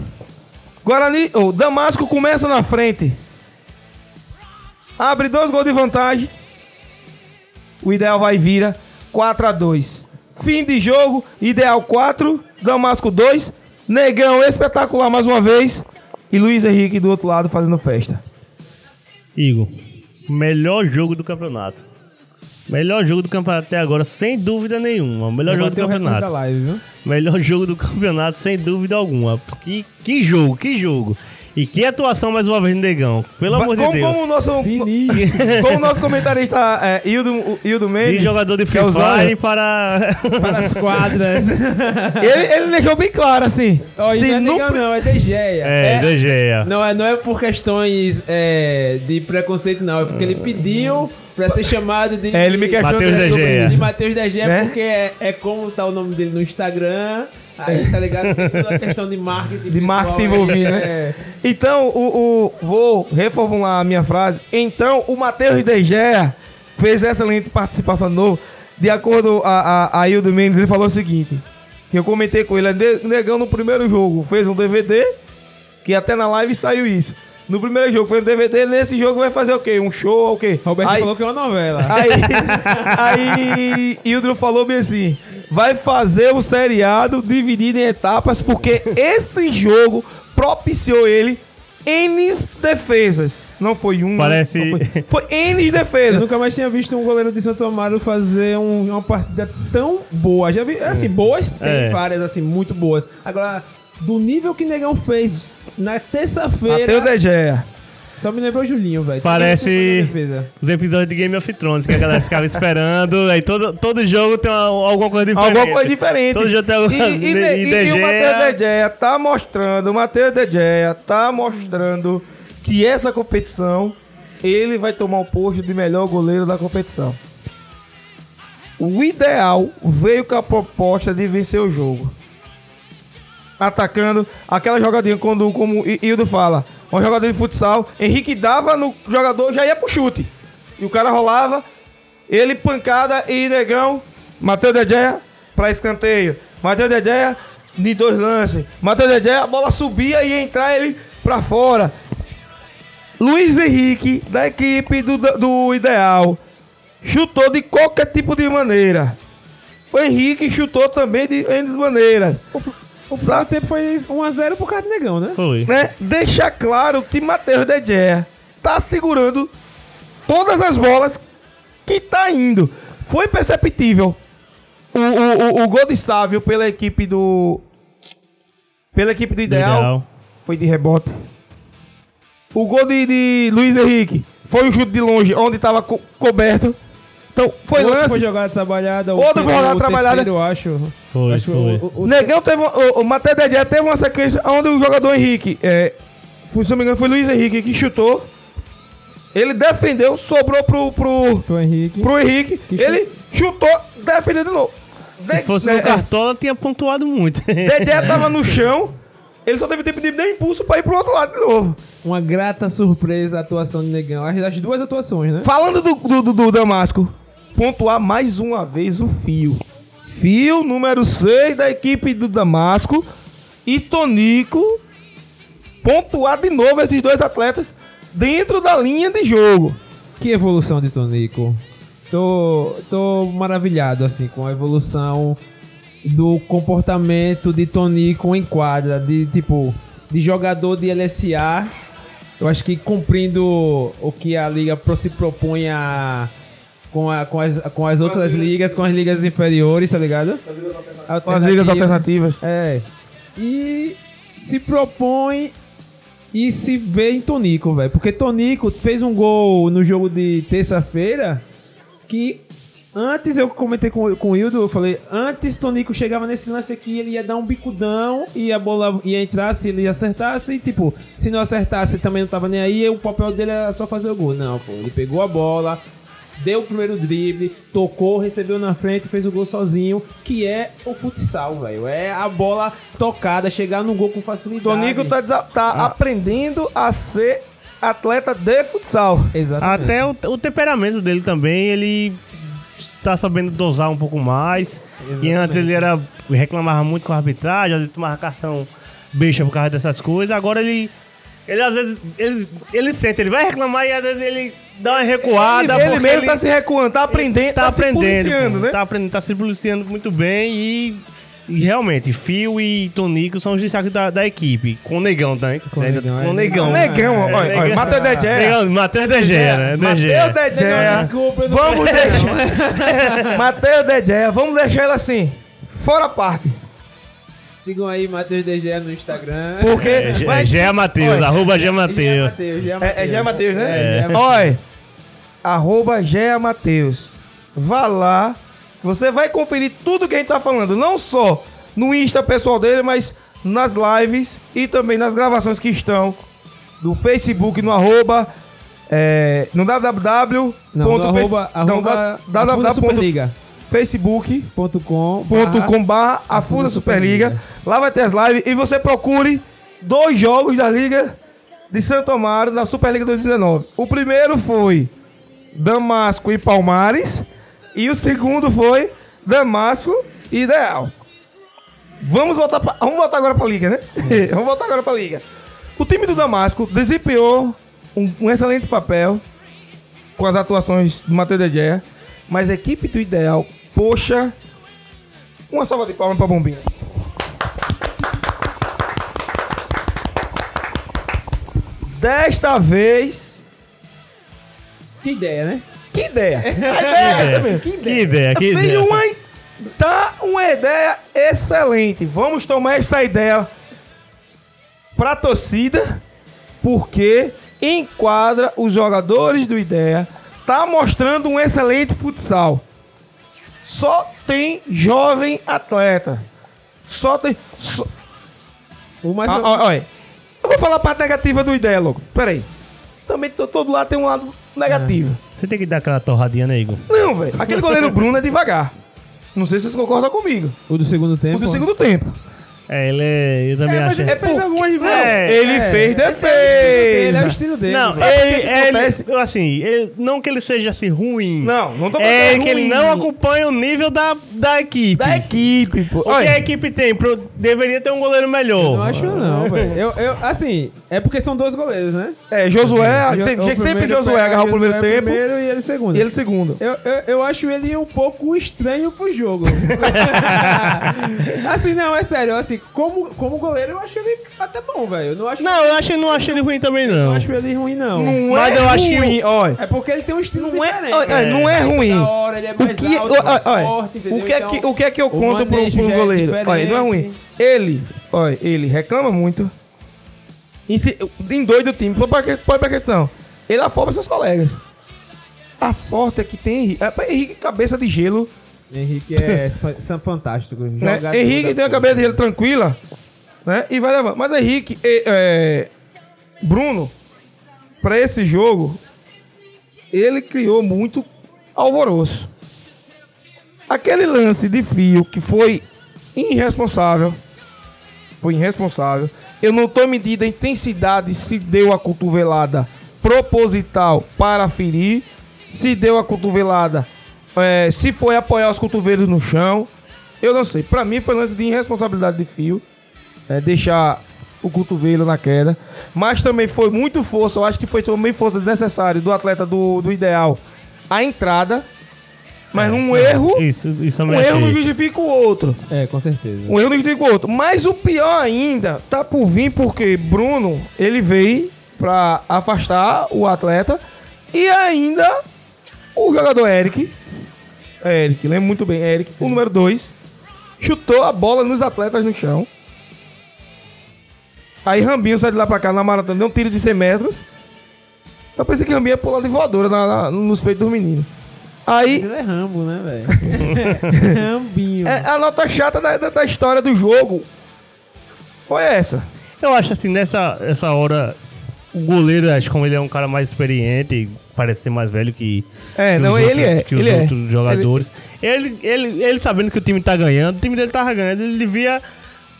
Guarani, o Damasco começa na frente. Abre dois gols de vantagem. O Ideal vai vira 4 a 2. Fim de jogo, Ideal 4, Damasco 2. Negão espetacular mais uma vez. E Luiz Henrique do outro lado fazendo festa. Igor, melhor jogo do campeonato. Melhor jogo do campeonato até agora, sem dúvida nenhuma. Melhor jogo do campeonato. live? Melhor jogo do campeonato, sem dúvida alguma. Que, que jogo, que jogo. E que atuação mais uma vez Negão. Pelo amor de como, Deus. como o nosso, como o nosso comentarista é, Hildo, Hildo Mendes. De jogador de é Free Fire para. Para as quadras. ele, ele deixou bem claro assim. E se não é negão, não, é DGEA. É, do Gea. Não é, não é por questões é, de preconceito, não. É porque ele pediu pra ser chamado de. É, ele me questionou Matheus sobre De. De Matheus DG, Né? porque é, é como tá o nome dele no Instagram. Aí, tá ligado? Tem toda a questão de marketing. De marketing envolvido, né? é. Então, o, o- vou reformular a minha frase. Então, o Matheus De Gea fez excelente participação de novo. De acordo a, a, a Hildo Mendes, ele falou o seguinte: que eu comentei com ele, Negão no primeiro jogo fez um DVD, que até na live saiu isso. No primeiro jogo foi um DVD, nesse jogo vai fazer o quê? Um show ou o quê? Roberto aí, falou que é uma novela. Aí, aí Hildro falou bem assim: vai fazer o seriado dividido em etapas, porque esse jogo propiciou ele N defesas. Não foi um. Parece- não Foi, foi N Eu defesas. nunca mais tinha visto um goleiro de Santo Amaro fazer um- uma partida tão boa. Já vi, assim, boas tem É. várias, assim, muito boas. Agora, do nível que Negão fez na terça-feira, De Gea. Só me lembrou o Julinho, velho. Parece-. Os episódios de Game of Thrones, que a galera ficava esperando. Aí todo, todo jogo tem uma- alguma coisa diferente. Alguma coisa diferente. Todo jogo tem alguma E, coisa e, e, e, De o Matheus De Gea tá mostrando, o Matheus De Gea tá mostrando que essa competição ele vai tomar o posto de melhor goleiro da competição. O ideal veio com a proposta de vencer o jogo. Atacando aquela jogadinha quando, como o Hildo fala, uma jogadinha de futsal, Henrique dava no jogador, já ia pro chute. E o cara rolava, ele pancada e negão, Matheus De Gea pra escanteio. Matheus De Gea de dois lances. Matheus De Gea, a bola subia e ia entrar ele pra fora. Luiz Henrique, da equipe do, do Ideal, chutou de qualquer tipo de maneira. O Henrique chutou também de N maneiras. O primeiro tempo foi 1x0 pro cara de Negão, né? Foi. né? Deixa claro que Matheus De Gea tá segurando todas as bolas que tá indo. Foi perceptível o, o, o, o gol de Sávio pela equipe do. Pela equipe do Ideal, Ideal. foi de rebote. O gol de, de Luiz Henrique foi um chute de longe, onde tava co- coberto. Então, foi Outro lance. foi jogada trabalhada. o Outro foi terceiro- jogada trabalhada. terceiro, eu acho. Foi, foi. O, o, o, Negão teve. uma- O, o Matheus De Gea teve uma sequência onde o jogador Henrique. É, foi, se não me engano, foi Luiz Henrique que chutou. Ele defendeu, sobrou pro, pro, pro Henrique. pro Henrique. Que ele chutou, defendeu de novo. De, Se fosse né, no Cartola, tinha pontuado muito. De Gea tava no chão. Ele só teve tempo de dar impulso pra ir pro outro lado de novo. Uma grata surpresa a atuação do Negão. As, as duas atuações, né? Falando do, do, do- do Damasco, pontuar mais uma vez o Fio. Fio, número 6 da equipe do Damasco. E Tonico, pontuar de novo esses dois atletas dentro da linha de jogo. Que evolução de Tonico. Tô, tô maravilhado, assim, com a evolução do comportamento de Tonico em quadra. De, tipo, de jogador de LSA. Eu acho que cumprindo o que a liga se propõe a... Com, a, com, as, com as outras ligas, com as ligas inferiores, tá ligado? Com as ligas alternativas. É. E se propõe e se vê em Tonico, velho. Porque Tonico fez um gol no jogo de terça-feira que antes eu comentei com, com o Hildo, eu falei, antes Tonico chegava nesse lance aqui, ele ia dar um bicudão e a bola ia entrar se ele acertasse e tipo, se não acertasse também não tava nem aí, o papel dele era só fazer o gol. Não, pô, ele pegou a bola, deu o primeiro drible, tocou, recebeu na frente, fez o gol sozinho, que é o futsal, velho. É a bola tocada, chegar no gol com facilidade. Tonico tá, tá Ah. aprendendo a ser atleta de futsal. Exatamente. Até o, o temperamento dele também, ele tá sabendo dosar um pouco mais. E antes ele era reclamava muito com a arbitragem, ele tomava cartão beixa por causa dessas coisas. Agora ele. Ele às vezes. Ele, ele sente, ele vai reclamar e às vezes ele dá uma recuada. ele ele mesmo ele tá se recuando, tá aprendendo, tá, tá, aprendendo. se né? Tá aprendendo, tá se policiando muito bem e. e realmente, Fio e Tonico são os destaques da, da equipe. Com o Negão também. Com o Negão, Com o. Negão. Negão, É, olha, olha, Negão. Matheus De Gea. Negão, Matheus De Gea, né? Matheus Gea. De Gea. desculpa, eu não Vamos deixar. Matheus De Gea, vamos deixar ele assim. Fora parte. Sigam aí Matheus DG no Instagram. Porque. É, Gea- vai- Gea Matheus, arroba Gea Gea Matheus. É, é Gea Matheus, né? É, Olha. Arroba Gea Matheus. Vá lá. Você vai conferir tudo que a gente tá falando. Não só no Insta pessoal dele, mas nas lives e também nas gravações que estão do Facebook no arroba. É, no www. Não, no arroba, arroba barra a Fusa Superliga. Lá vai ter as lives e você procure dois jogos da Liga de Santo Amaro na Superliga 2019. O primeiro foi Damasco e Palmares e o segundo foi Damasco e Ideal. Vamos voltar, pra, vamos voltar agora pra Liga, né? vamos voltar agora pra Liga. O time do Damasco desempenhou um, um excelente papel com as atuações do Matheus de Gea, mas a equipe do Ideal, poxa, uma salva de palmas pra Bombinha. Desta vez, Que ideia, né? que ideia? A ideia é essa mesmo. Que ideia, que Veio ideia. uma, tá uma ideia excelente. Vamos tomar essa ideia pra torcida, porque enquadra os jogadores do Ideia, tá mostrando um excelente futsal. Só tem jovem atleta. Só tem. Só... O mais. Ah, ó, olha, eu vou falar a parte negativa do Ideia, logo. Pera aí. Também to- todo lado tem um lado negativo. Você tem que dar aquela torradinha, né, Igor? Não, velho. Aquele goleiro Bruno é devagar. Não sei se vocês concordam comigo. O do segundo tempo. O do segundo tempo. É, ele é. Eu também É, mas acho. é Fez algumas vezes. É, ele é, fez Ele é o defesa. estilo dele. Não, sabe? ele, que ele- assim, ele- não que ele seja assim ruim. Não, não tô É falando que ele ruim. não acompanha o nível da, da equipe. Da equipe, pô. O que a equipe tem? Pro- deveria ter um goleiro melhor. Não acho não, velho. Eu, eu, assim, é porque são dois goleiros, né? é, Josué, Jo- sempre, o sempre Josué agarrar o primeiro Josué tempo primeiro e ele segundo. e ele segundo. Eu, eu, eu acho ele um pouco estranho pro jogo. assim, não, é sério. Assim, como, como goleiro, eu acho ele até bom, velho. Eu não acho, Não, eu acho, não acho ele ruim também, não não. acho ele ruim, não. Não Mas é eu acho que ruim, olha. É porque ele tem um estilo Não é, diferente. olha, né? não é Ele ruim. da hora, ele é O que, alto, olha, mais olha, forte, entendeu? o, que é Então, que, o que é que eu conto pro, pro já é goleiro? Olha, não é ruim. Ele, olha, ele reclama muito. Em, si- em dois do time, pode pra, questão. Ele afoba seus colegas. A sorte é que tem Henrique. É, pra Henrique, cabeça de gelo. Henrique é são fantástico. Né? Henrique tem a cabeça de gelo tranquila. Né? E vai levando. Mas Henrique, é, é, Bruno, pra esse jogo, ele criou muito alvoroço. Aquele lance de fio que foi irresponsável. Foi irresponsável. Eu não tô medindo a intensidade se deu a cotovelada proposital para ferir. Se deu a cotovelada. É, se foi apoiar os cotovelos no chão. Eu não sei. Pra mim foi lance de irresponsabilidade de fio. é, deixar o cotovelo na queda. Mas também foi muito força. Eu acho que foi também força desnecessária do atleta do, do ideal. A entrada. Mas um erro. Isso, isso Um erro não justifica o outro. É, com certeza. Um erro não justifica o outro. Mas o pior ainda tá por vir porque Bruno, ele veio pra afastar o atleta. E ainda o jogador Eric. Eric, lembro muito bem. Eric, o número 2. Chutou a bola nos atletas no chão. Aí Rambinho sai de lá pra cá na maratona, deu um tiro de 100 metros. Eu pensei que Rambinho ia pular de voadora na- na- nos peitos dos meninos. Aí, Mas ele é Rambo, né, velho? Rambinho. é, a nota chata da, da- da história do jogo foi essa. Eu acho assim, nessa essa hora, o goleiro, acho que como ele é um cara mais experiente, parece ser mais velho que, É, que não, os ele outros, é, que os ele é. outros jogadores. Ele, ele, ele sabendo que o time tá ganhando, o time dele tava ganhando, ele devia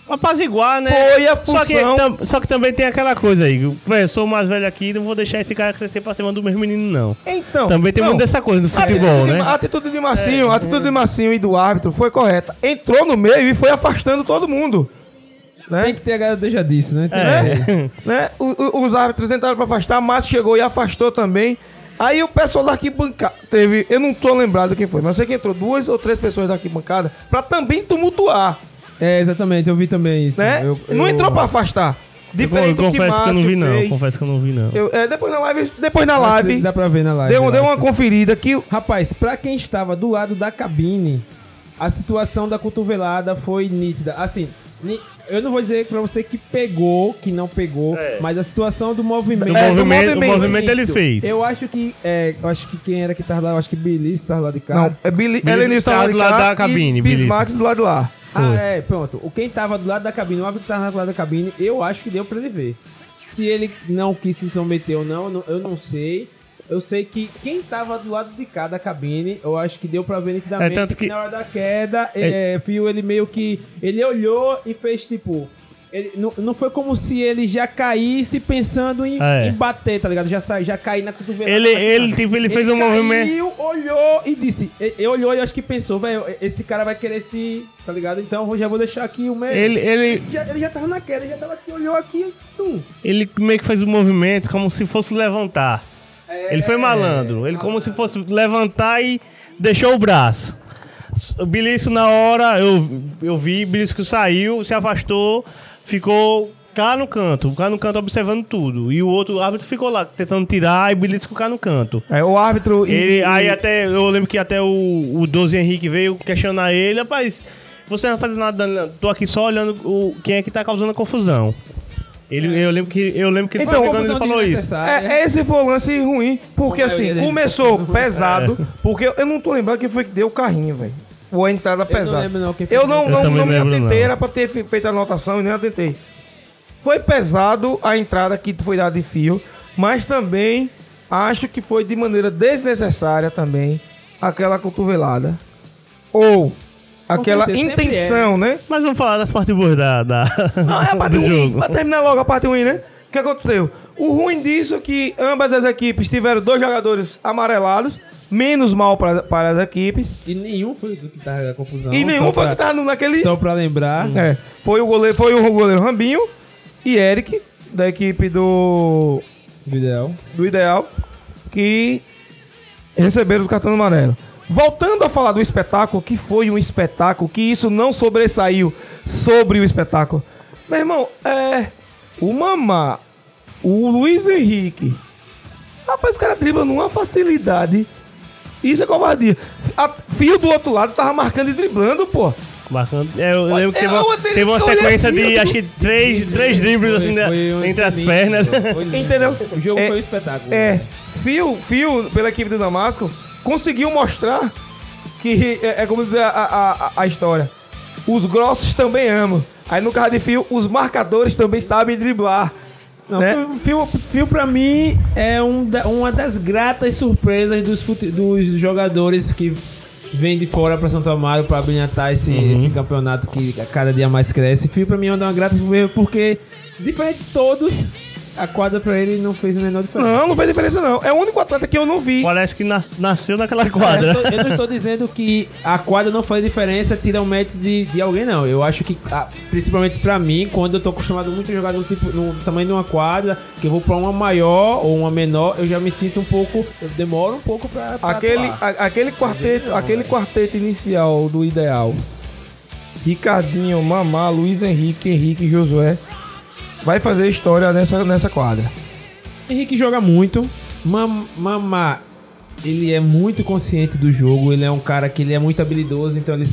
apaziguar, né? Foi a só que, função. tam- só que também tem aquela coisa aí, eu sou o mais velho aqui, não vou deixar esse cara crescer pra cima do meu menino, não. Então, também tem não, muito dessa coisa no a futebol, atitude de- né? A atitude de Massinho, a atitude de Massinho e do árbitro foi correta. Entrou no meio e foi afastando todo mundo. Né? Tem que ter a garota já disso, né? É. ter. né? O- o- os árbitros entraram pra afastar, Márcio chegou e afastou também. Aí o pessoal da arquibancada teve, eu não tô lembrado quem foi, mas eu sei que entrou duas ou três pessoas da arquibancada pra também tumultuar, É, exatamente, eu vi também isso. né? Eu- Não eu- entrou pra afastar. Diferente eu do que confesso que eu não vi, não. fez. Confesso que eu não vi, não. Eu- é, depois na live, depois na que live, Dá pra ver na live. deu, eu deu uma conferida que Rapaz, pra quem estava do lado da cabine, a situação da cotovelada foi nítida. Assim, eu não vou dizer pra você que pegou, que não pegou, É. mas a situação do movimento. Do É, do movimento, movimento. o movimento ele fez. Eu acho que. É, eu acho que quem era que tava lá, eu acho que Belis que tava lá de cá. Não, é Billy, Billy Helenis tava do do lado da cabine, Billy. Bismarck do lado de lá. Ah, é, pronto. O quem tava do lado da cabine, o que tava do lado da cabine, eu acho que deu pra ele ver. Se ele não quis se intrometer ou não- eu não sei. Eu sei que quem tava do lado de cá da cabine, eu acho que deu pra ver nitidamente É, tanto que- na hora da queda, é, viu ele meio que. Ele olhou e fez tipo. Ele, não, não foi como se ele já caísse pensando em, É. em bater, tá ligado? Já, já caí na cotovelada. Ele- ele, tipo, ele fez um caiu, movimento- olhou e disse... Ele, ele olhou e acho que pensou, velho, esse cara vai querer se... Tá ligado? Então eu já vou deixar aqui o meu... Ele, ele, Já, ele já tava na queda, ele já tava aqui, olhou aqui, tum. ele meio que fez um movimento como se fosse levantar. Ele foi malandro. Ele como se fosse levantar e deixou o braço. O Belisco na hora, eu, eu vi, Belisco saiu, se afastou, ficou cá no canto, cá no canto observando tudo. E o outro árbitro ficou lá tentando tirar e Belisco cá no canto. É, o árbitro. e- Ele, aí até, eu lembro que até o, o 12 Henrique veio questionar ele, rapaz, você não fazer nada, tô aqui só olhando o, quem é que tá causando a confusão. Ele, eu lembro que, eu lembro que ele, Então, ele falou isso. É, esse foi o lance ruim, porque a assim, deles. começou pesado, porque eu não tô lembrando quem foi que deu o carrinho, velho. Ou a entrada Eu pesada. não não Eu não, não, Eu também não me atentei, não. era pra ter fe- feito a anotação e nem atentei. Foi pesado a entrada que foi dada de fio, mas também acho que foi de maneira desnecessária também aquela cotovelada. Ou aquela certeza, intenção, né? Mas vamos falar das partes boas da, da, Não, é a parte do ruim. jogo. Pra terminar logo a parte ruim, né? O que aconteceu? O ruim disso é que ambas as equipes tiveram dois jogadores amarelados, menos mal pra, para as equipes. E nenhum foi do que tava a confusão. e nenhum foi pra- que tava naquele. Só pra lembrar. É, foi o goleiro, foi o goleiro Rambinho e Eric, da equipe do, Do ideal. do Ideal, que receberam os cartões amarelos. Voltando a falar do espetáculo, que foi um espetáculo, que isso não sobressaiu sobre o espetáculo. Meu irmão, é. O Mamá, o Luiz Henrique. Rapaz, os caras driblam numa facilidade. Isso é covardia. A, fio do outro lado tava marcando e driblando, pô. Marcando. É, eu lembro que teve Eu- uma, teve uma sequência assim, de acho que três, três dribles assim né, Foi um entre as pernas. lindo. Entendeu? O jogo É- foi um espetáculo. É, Fio, Fio, pela equipe do Damasco, conseguiu mostrar que é, é como dizer a, a, a- história. Os grossos também amam. Aí no caso de Fio, os marcadores também sabem driblar. Não, né? Fio, Fio, pra mim é um da- uma das gratas surpresas dos, fute- dos jogadores que vêm de fora pra Santo Amaro pra brilhantar esse, Uhum. esse campeonato que a cada dia mais cresce. Fio pra mim é uma grata surpresa porque, diferente de todos, a quadra pra ele não fez a menor diferença. Não, não fez diferença não. É o único atleta que eu não vi. Parece que nas- nasceu naquela Eu, quadra. tô- eu não estou dizendo que a quadra não faz diferença, tira o mérito de, de alguém, não. Eu acho que, ah, principalmente pra mim, quando eu tô acostumado muito a jogar no, tipo, no tamanho de uma quadra, que eu vou pra uma maior ou uma menor, eu já me sinto um pouco. Eu demoro um pouco pra. pra Aquele, a- aquele quarteto, não, aquele quarteto inicial do ideal. Ricardinho, Mamá, Luiz Henrique, Henrique e Josué vai fazer história nessa, nessa quadra. Henrique joga muito. Mam- Mamá, ele é muito consciente do jogo. Ele é um cara que ele é muito habilidoso, então ele.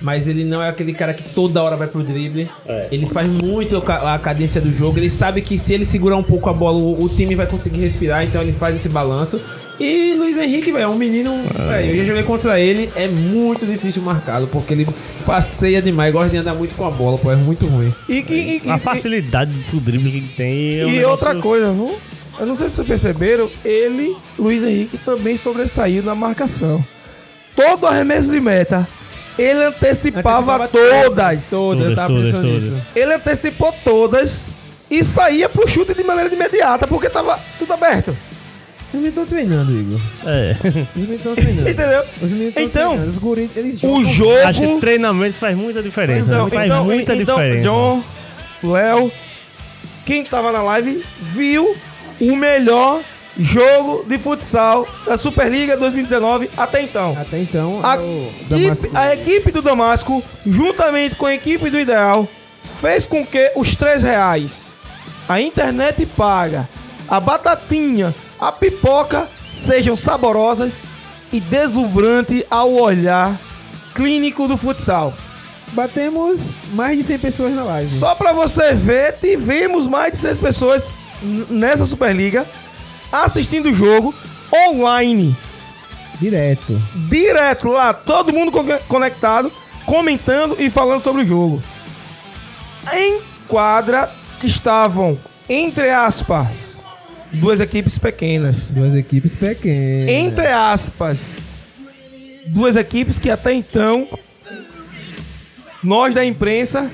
Mas ele não é aquele cara que toda hora vai pro drible. Ele faz muito a ca- a cadência do jogo. Ele sabe que se ele segurar um pouco a bola, o time vai conseguir respirar, então ele faz esse balanço. E Luiz Henrique, velho, é um menino. velho, eu já joguei contra ele, é muito difícil marcá-lo, porque ele passeia demais, gosta de andar muito com a bola, pô, é muito ruim. E, que- e- e- A facilidade pro drible que ele tem. é um E negócio- outra coisa, viu? Eu não sei se vocês perceberam, ele, Luiz Henrique, também sobressaiu na marcação. Todo arremesso de meta, ele antecipava, Antecipava todas. Todas, eu tava Todas, pensando todas, nisso. Ele antecipou todas e saía pro chute de maneira imediata, porque tava tudo aberto. Os meninos estão treinando, Igor. É. Os meninos estão treinando. Entendeu? Os meninos tão Então, treinando. os guris, eles O jogam- jogo. Acho que treinamento faz muita diferença. Então, faz então, muita então, diferença. John, Léo, quem tava na live viu o melhor jogo de futsal da Superliga 2019 até então. Até então, A, é o equipe, a equipe do Damasco, juntamente com a equipe do Ideal, fez com que os três reais, a internet paga, a batatinha, a pipoca sejam saborosas e deslumbrantes ao olhar clínico do futsal. Batemos mais de 100 pessoas na live. Só pra você ver, tivemos mais de seis pessoas n- nessa Superliga assistindo o jogo online. Direto. direto lá, todo mundo co- conectado, comentando e falando sobre o jogo. Em quadra que estavam, entre aspas, duas equipes pequenas. Duas equipes pequenas. Entre aspas, duas equipes que até então nós da imprensa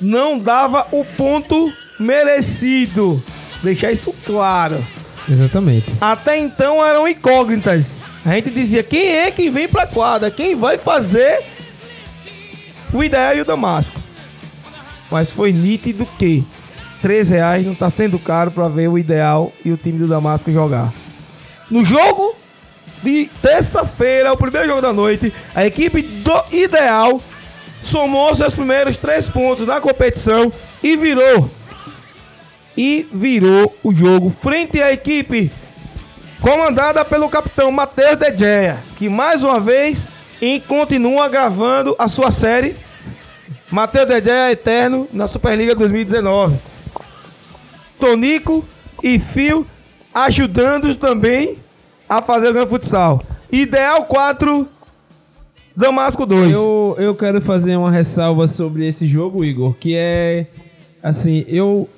não dava o ponto merecido. Deixar isso claro. Exatamente. Até então eram incógnitas. A gente dizia quem é que vem pra quadra, quem vai fazer o ideal e o Damasco. Mas foi nítido que 3 reais não tá sendo caro pra ver o ideal e o time do Damasco jogar. No jogo de terça-feira, o primeiro jogo da noite, a equipe do Ideal somou seus primeiros três pontos na competição e virou. E virou o jogo frente à equipe comandada pelo capitão Matheus De Gea, que mais uma vez e continua gravando a sua série. Matheus De Gea eterno na Superliga 2019. Tonico e Fio ajudando também a fazer o grande futsal. Ideal 4, Damasco 2. Eu, eu quero fazer uma ressalva sobre esse jogo, Igor, que é assim, eu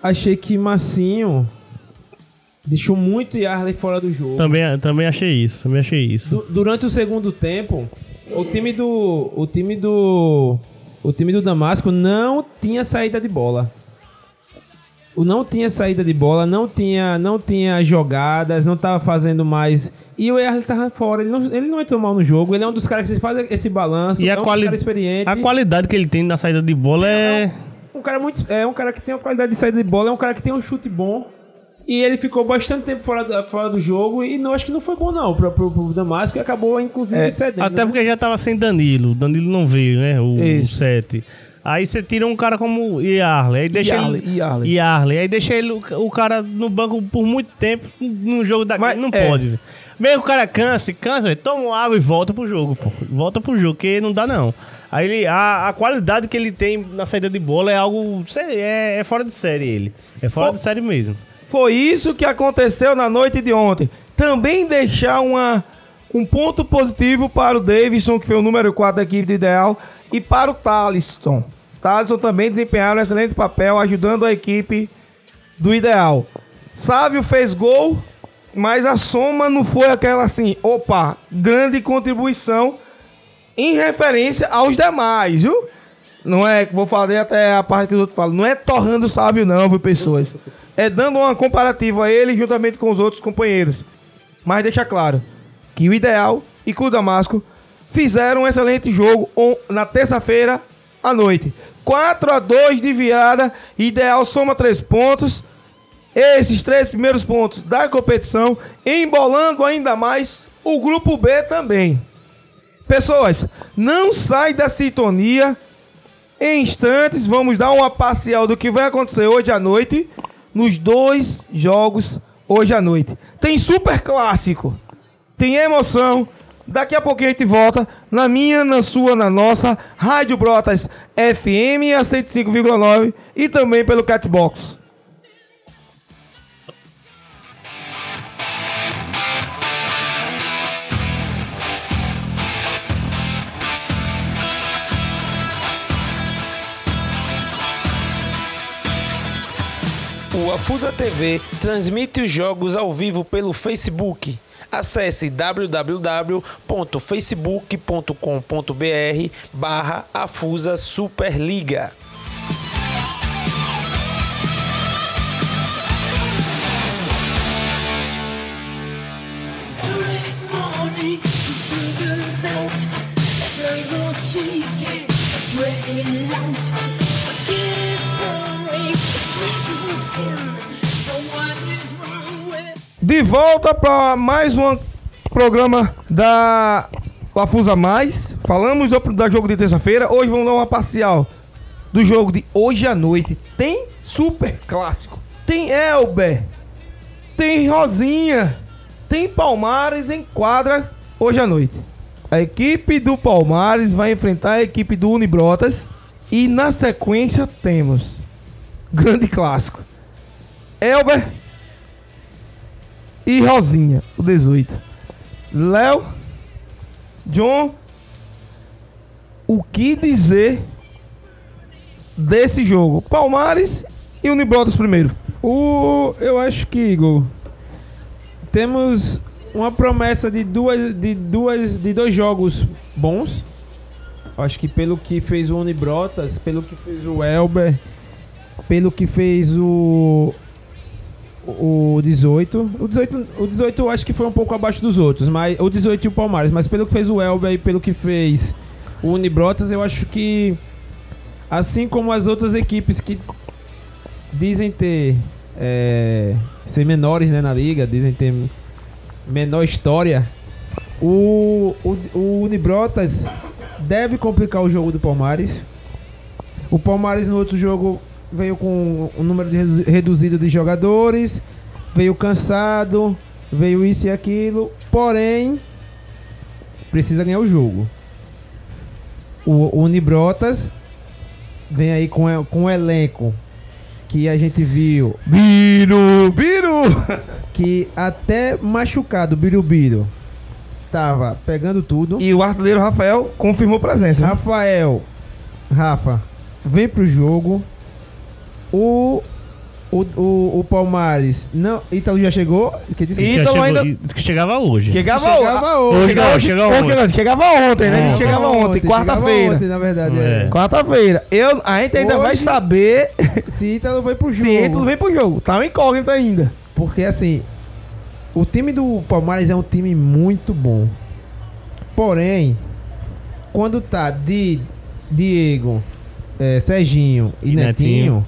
achei que Massinho deixou muito Yarley fora do jogo. Também, também achei isso, também achei isso. Du- durante o segundo tempo, o time do o time do o time do Damasco não tinha saída de bola. Não tinha saída de bola, não tinha não tinha jogadas, não tava fazendo mais. E o Yarley tava fora, ele não, ele não entrou mal no jogo, ele é um dos caras que faz esse balanço, E é a, um quali experiente. a qualidade que ele tem na saída de bola é. Um cara muito. É um cara que tem uma qualidade de saída de bola, é um cara que tem um chute bom. E ele ficou bastante tempo fora, da- fora do jogo e não acho que não foi bom não pro, pro, pro Damasco e acabou inclusive É, cedendo. Até né? porque já tava sem Danilo. Danilo não veio, né? O, Isso. 7. Aí você tira um cara como Yarley, aí deixa Yarley, ele. Yarley. Yarley, aí deixa ele, o, cara no banco por muito tempo no jogo da. Mas, não é. pode. velho. Mesmo que o cara canse, cansa, velho, toma água e volta pro jogo, pô. Volta pro jogo, que não dá não. Aí ele, a, a qualidade que ele tem na saída de bola é algo. É, é fora de série ele. É fora Fo- de série mesmo. Foi isso que aconteceu na noite de ontem. Também deixar uma, um ponto positivo para o Davidson, que foi o número 4 da equipe do Ideal, e para o Talisson. Talisson também desempenharam um excelente papel ajudando a equipe do Ideal. Sávio fez gol, mas a soma não foi aquela assim, opa, grande contribuição em referência aos demais, viu? Não é, vou fazer até a parte que os outros falam, não é torrando o Sávio não, viu, pessoas? É dando uma comparativa a ele juntamente com os outros companheiros. Mas deixa claro que o Ideal e Clube Damasco fizeram um excelente jogo na terça-feira à noite. 4 a 2 de virada, Ideal soma 3 pontos. Esses três primeiros pontos da competição, embolando ainda mais o grupo B também. Pessoas, não sai da sintonia. Em instantes, vamos dar uma parcial do que vai acontecer hoje à noite. Nos dois jogos hoje à noite. Tem super clássico. Tem emoção. Daqui a pouquinho a gente volta na minha, na sua, na nossa Rádio Brotas FM a 105,9 e também pelo Catbox. O Afusa TV transmite os jogos ao vivo pelo Facebook. Acesse www.facebook.com.br barra Afusa Superliga. De volta para mais um programa da Afusa Mais. Falamos do, do jogo de terça-feira. Hoje vamos dar uma parcial do jogo de hoje à noite. Tem super clássico. Tem Elber. Tem Rosinha. Tem Palmares em quadra hoje à noite. A equipe do Palmares vai enfrentar a equipe do Unibrotas. E na sequência temos grande clássico. Elber e Rosinha, o 18. Léo, John, o que dizer desse jogo? Palmares e Unibrotas primeiro. O, eu acho que, Igor, temos uma promessa de duas, de duas, de dois jogos bons. acho que pelo que fez o Unibrotas, pelo que fez o Elber, pelo que fez o o 18, o 18, o 18 eu acho que foi um pouco abaixo dos outros, mas o 18 e o Palmares, mas pelo que fez o Elber e pelo que fez o Unibrotas, eu acho que assim como as outras equipes que dizem ter é, ser menores né, na liga, dizem ter menor história, o, o, o Unibrotas deve complicar o jogo do Palmares. O Palmares no outro jogo veio com um número de redu- reduzido de jogadores, veio cansado, veio isso e aquilo, porém precisa ganhar o jogo. O, Unibrotas vem aí com, com um elenco que a gente viu Biru, Biru! que até machucado, Birubiru, tava pegando tudo. E o artilheiro Rafael confirmou presença. né? Rafael, Rafa, vem pro jogo. O, o, o, o Palmares, não, Ítalo já chegou. Que disse Ítalo chegou- ainda- disse que chegava hoje. Chegava, chegava hoje. hoje. Chegava Não, ontem, ontem. Chegava ontem, né? A gente chegava ontem, chegava quarta-feira. ontem, na verdade. É. É. Quarta-feira. Eu, a gente ainda vai Hoje- saber Se Ítalo vai pro se jogo. Ítalo vem pro jogo. Tá uma incógnita ainda. Porque assim, o time do Palmares é um time muito bom. Porém, quando tá de Diego, eh, Serginho e, E Netinho, Netinho.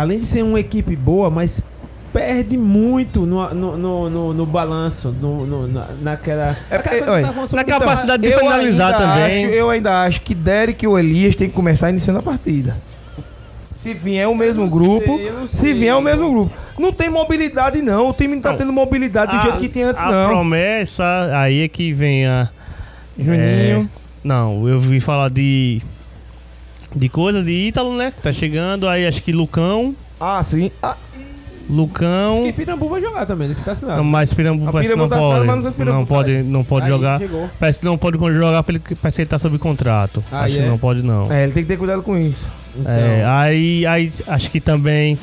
Além de ser uma equipe boa, mas perde muito no, no, no, no, no balanço, no, no- na, naquela. É porque, olha, tá na capacidade de Eu finalizar também. acho- eu ainda acho que Derek e o Elias tem que começar iniciando a partida. Se vier o mesmo grupo, sei, se sei. vier o mesmo grupo. Não tem mobilidade, não. O time não tá Não. tendo mobilidade do A- jeito que tinha antes, a não. promessa, aí é que vem a. Juninho. é, não, eu vi falar de. De coisa de Ítalo, né? Que tá chegando. Aí acho que Lucão. Ah, sim. Ah, Diz Lucão. que Pirambu vai jogar também, esse tá assinado. Não, mas Pirambu A parece que Pirambu não tá assinado, pode. mas não se Não tá pode, não pode Aí, jogar. chegou. Parece que não pode jogar, porque ele- parece que ele tá sob contrato. Ah, acho é? que não pode, não. é, ele tem que ter cuidado com isso. Então, É, aí, aí acho que também.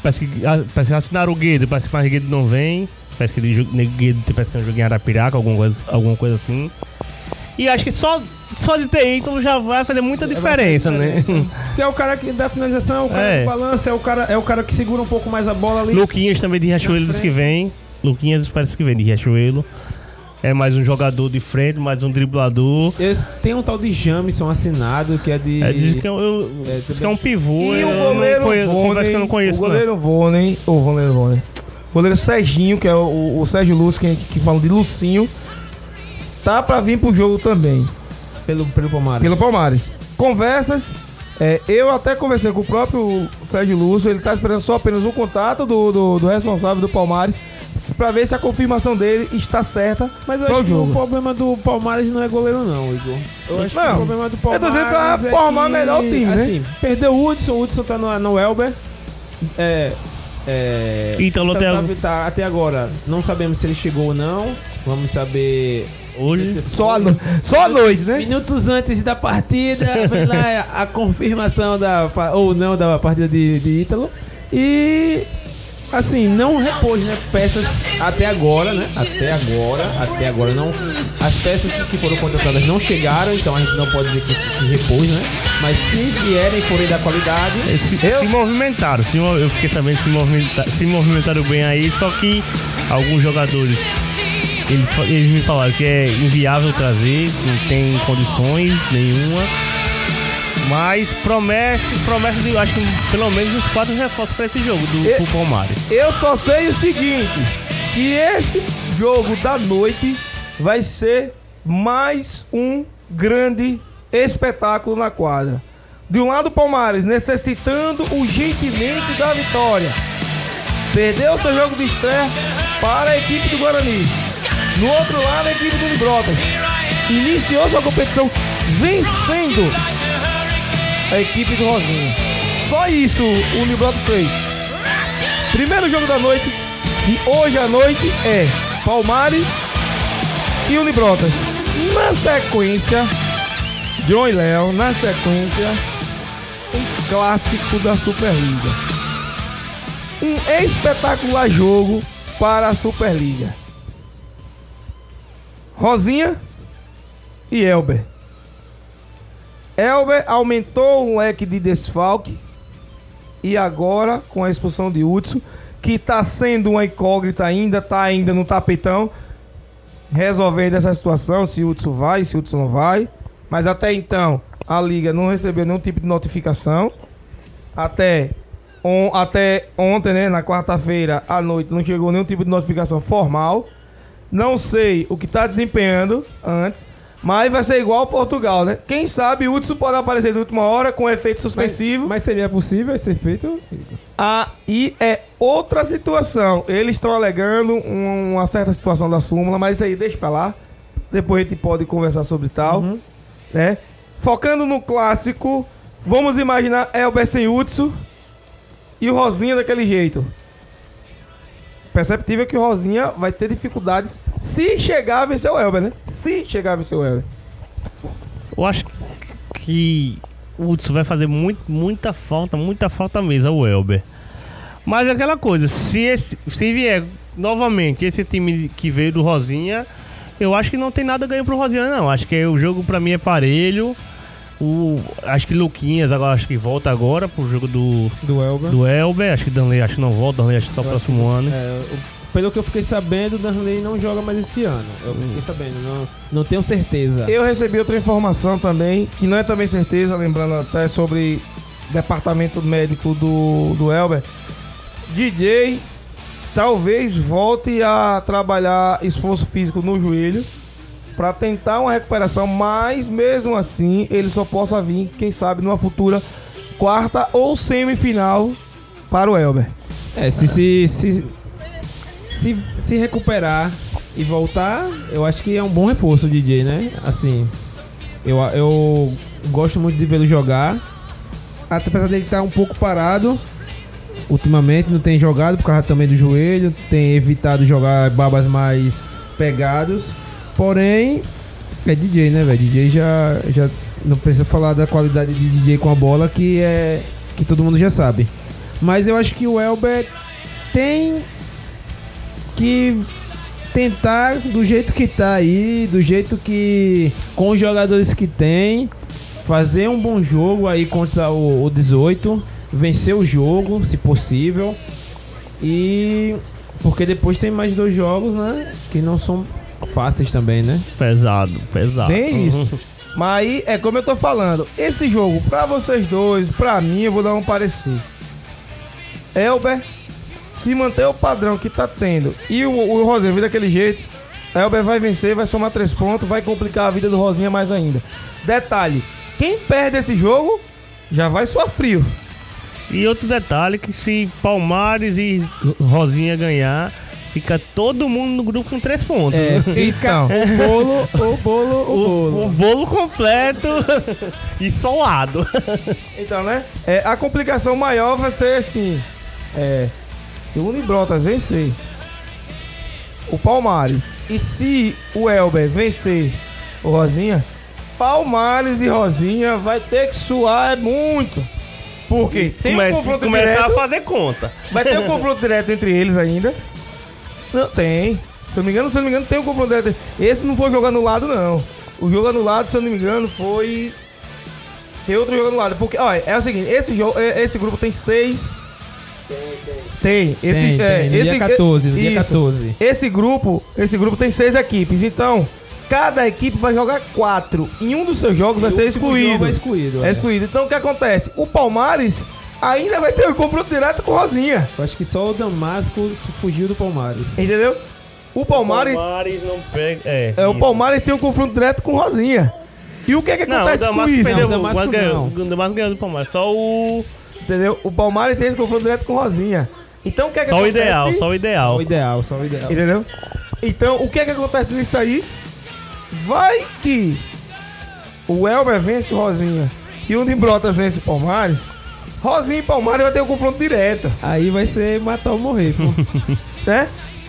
Parece que, ah, parece que assinaram o Guedo, parece que mais Guedo não vem. Parece que ele Guedo parece que tem um jogo em Arapiraca, alguma coisa, alguma coisa assim. E acho que só, só de ter Ítalo já vai fazer muita diferença, né? Que é o cara que dá finalização, o cara É. que balança, é o cara, é o cara que segura um pouco mais a bola ali. Luquinhas também de Riachuelo diz que vem. Luquinhas parece que vem de Riachuelo. É mais um jogador de frente, mais um driblador. Esse- tem um tal de Jamison assinado, que é de. É, diz que é, eu, É, diz que é um pivô. E eu o goleiro conheço, que eu não conheço, O goleiro Vônei, o goleiro Vônei. O goleiro Serginho, que é o, o Sérgio Lúcio, que, que fala de Lucinho, tá pra vir pro jogo também, Pelo, pelo Palmares. pelo Palmares. Conversas, é, eu até conversei com o próprio Sérgio Lúcio, ele tá esperando só apenas o contato do, do, do responsável do Palmares, pra ver se a confirmação dele está certa Mas eu pro acho que o problema do Palmares não é goleiro, não, Igor. Eu acho que Não, o problema do eu tô Palmares. dizendo pra é formar que, melhor o time, né? assim, Perdeu o Hudson, o Hudson tá no, no Elber. É. É. Ítalo tá- tá- tá- até agora, não sabemos se ele chegou ou não. Vamos saber. Hoje. Só a, no- só a noite, né? Minutos antes da partida, vem lá a, confirmação da ou não da partida de, de Ítalo. E assim, não repôs né, peças até agora, né? Até agora, até agora não. As peças que foram contratadas não chegaram, então a gente não pode dizer que, que repôs, né? Mas se vierem forem da qualidade, Se, se movimentaram, se eu fiquei sabendo que se, movimenta, se movimentaram bem aí, só que alguns jogadores eles, eles me falaram que é inviável trazer, não tem condições nenhuma. Mas promessa, promessa de acho que pelo menos uns quatro reforços para esse jogo do E- pro Palmares. Eu só sei o seguinte, que esse jogo da noite vai ser mais um grande espetáculo na quadra. De um lado o Palmares necessitando urgentemente da vitória. Perdeu seu jogo de estreia para a equipe do Guarani. No outro lado a equipe do Librotas. Iniciou sua competição vencendo a equipe do Rosinha. Só isso o Librotas fez. Primeiro jogo da noite e hoje à noite é Palmares e Unibrotas. Na sequência, John e Léo, na sequência, um clássico da Superliga. Um espetacular jogo para a Superliga. Rosinha e Elber. Elber aumentou o leque de desfalque e agora com a expulsão de Hudson, que está sendo uma incógnita ainda, está ainda no tapetão, resolvendo essa situação, se Hudson vai, se Hudson não vai. Mas até então, a Liga não recebeu nenhum tipo de notificação. Até, on- até ontem, né, na quarta-feira à noite, não chegou nenhum tipo de notificação formal. Não sei o que está desempenhando antes, mas vai ser igual ao Portugal, né? Quem sabe o Hudson pode aparecer de última hora com efeito suspensivo. Mas seria possível ser feito? Aí é outra situação. Eles estão alegando um- uma certa situação da súmula, mas isso aí deixa pra lá. Depois a gente pode conversar sobre tal. Né? Focando no clássico, vamos imaginar Elber sem Hudson e o Rosinha daquele jeito. Perceptível que o Rosinha vai ter dificuldades se chegar a vencer o Elber, né? Se chegar a vencer o Elber. Eu acho que o Hudson vai fazer muito, muita falta, muita falta mesmo ao Elber. Mas é aquela coisa, se, esse, se vier novamente esse time que veio do Rosinha, eu acho que não tem nada ganho pro Rosinha, não. Acho que o jogo pra mim é parelho. O, acho que Luquinhas agora acho que volta agora pro jogo do, Do Elber? do Elber. Acho que Danley acho que não volta, Danley acho que só próximo ano. É, pelo que eu fiquei sabendo, o Danley não joga mais esse ano. Eu fiquei sabendo, não, não tenho certeza. Eu recebi outra informação também, que não é também certeza, lembrando até sobre departamento médico do, do Elber. DJ talvez volte a trabalhar esforço físico no joelho para tentar uma recuperação, mas mesmo assim ele só possa vir, quem sabe, numa futura quarta ou semifinal para o Elber. É, se se, se se se recuperar e voltar, eu acho que é um bom reforço o DJ, né? Assim, eu, eu gosto muito de vê-lo jogar. Até apesar dele estar um pouco parado ultimamente, não tem jogado por causa também do joelho, tem evitado jogar babas mais pegados. Porém, é DJ, né, velho? DJ já, já não precisa falar da qualidade de DJ com a bola, que é que todo mundo já sabe. Mas eu acho que o Elber tem que tentar do jeito que tá aí, do jeito que com os jogadores que tem, fazer um bom jogo aí contra o, o 18, vencer o jogo, se possível. E porque depois tem mais dois jogos, né, que não são fáceis também, né? Pesado, pesado. Bem isso. Mas aí é como eu tô falando. Esse jogo, pra vocês dois, pra mim, eu vou dar um parecer. Elber, se manter o padrão que tá tendo e o, o Rosinha vir daquele jeito, Elber vai vencer, vai somar três pontos, vai complicar a vida do Rosinha mais ainda. Detalhe: quem perde esse jogo já vai suar frio. E outro detalhe que se Palmares e Rosinha ganhar, fica todo mundo no grupo com três pontos. É, Então. o bolo, o bolo, o O, bolo. o bolo completo e solado. Então, né? É, a complicação maior vai ser assim: é, se o Unibrotas vencer o Palmares e se o Elber vencer o Rosinha, Palmares e Rosinha vai ter que suar muito. Porque tem um Começa, confronto começar direto. a fazer conta. Vai ter um confronto direto entre eles ainda. Não, tem. Se eu não me engano, se eu não me engano, tem um confronto direto. Esse não foi jogo anulado, não. O jogo anulado, se eu não me engano, foi. Tem outro jogo anulado. Porque, olha, é o seguinte, esse, jogo, é- esse grupo tem seis. Tem. Esse, Tem, é, tem, no esse, dia 14, no dia isso. 14. Esse grupo, esse grupo tem seis equipes. Então, cada equipe vai jogar quatro. Em um dos seus jogos vai E o ser excluído. é excluído, É é. excluído. Então, o que acontece? O Palmares ainda vai ter o confronto direto com o Rosinha. Eu acho que só o Damasco fugiu do Palmares. Entendeu? O Palmares, não pega. É, é, o. Palmares tem um confronto direto com o Rosinha. E o que é que Não, o acontece com Damasco isso? perdeu. Não, o Damasco o ganhou, o Damasco ganhou do Palmares. Só o. Entendeu? O Palmares tem esse confronto direto com o Rosinha. Então o que é que Só o acontece? ideal, só o ideal. Só o ideal, só o ideal. Entendeu? Então o que é que acontece nisso aí? Vai que o Elber vence o Rosinha e o Nimbrotas vence o Palmares. Rosinha e Palmares vai ter um confronto direto, Aí vai ser matar ou morrer, pô. né?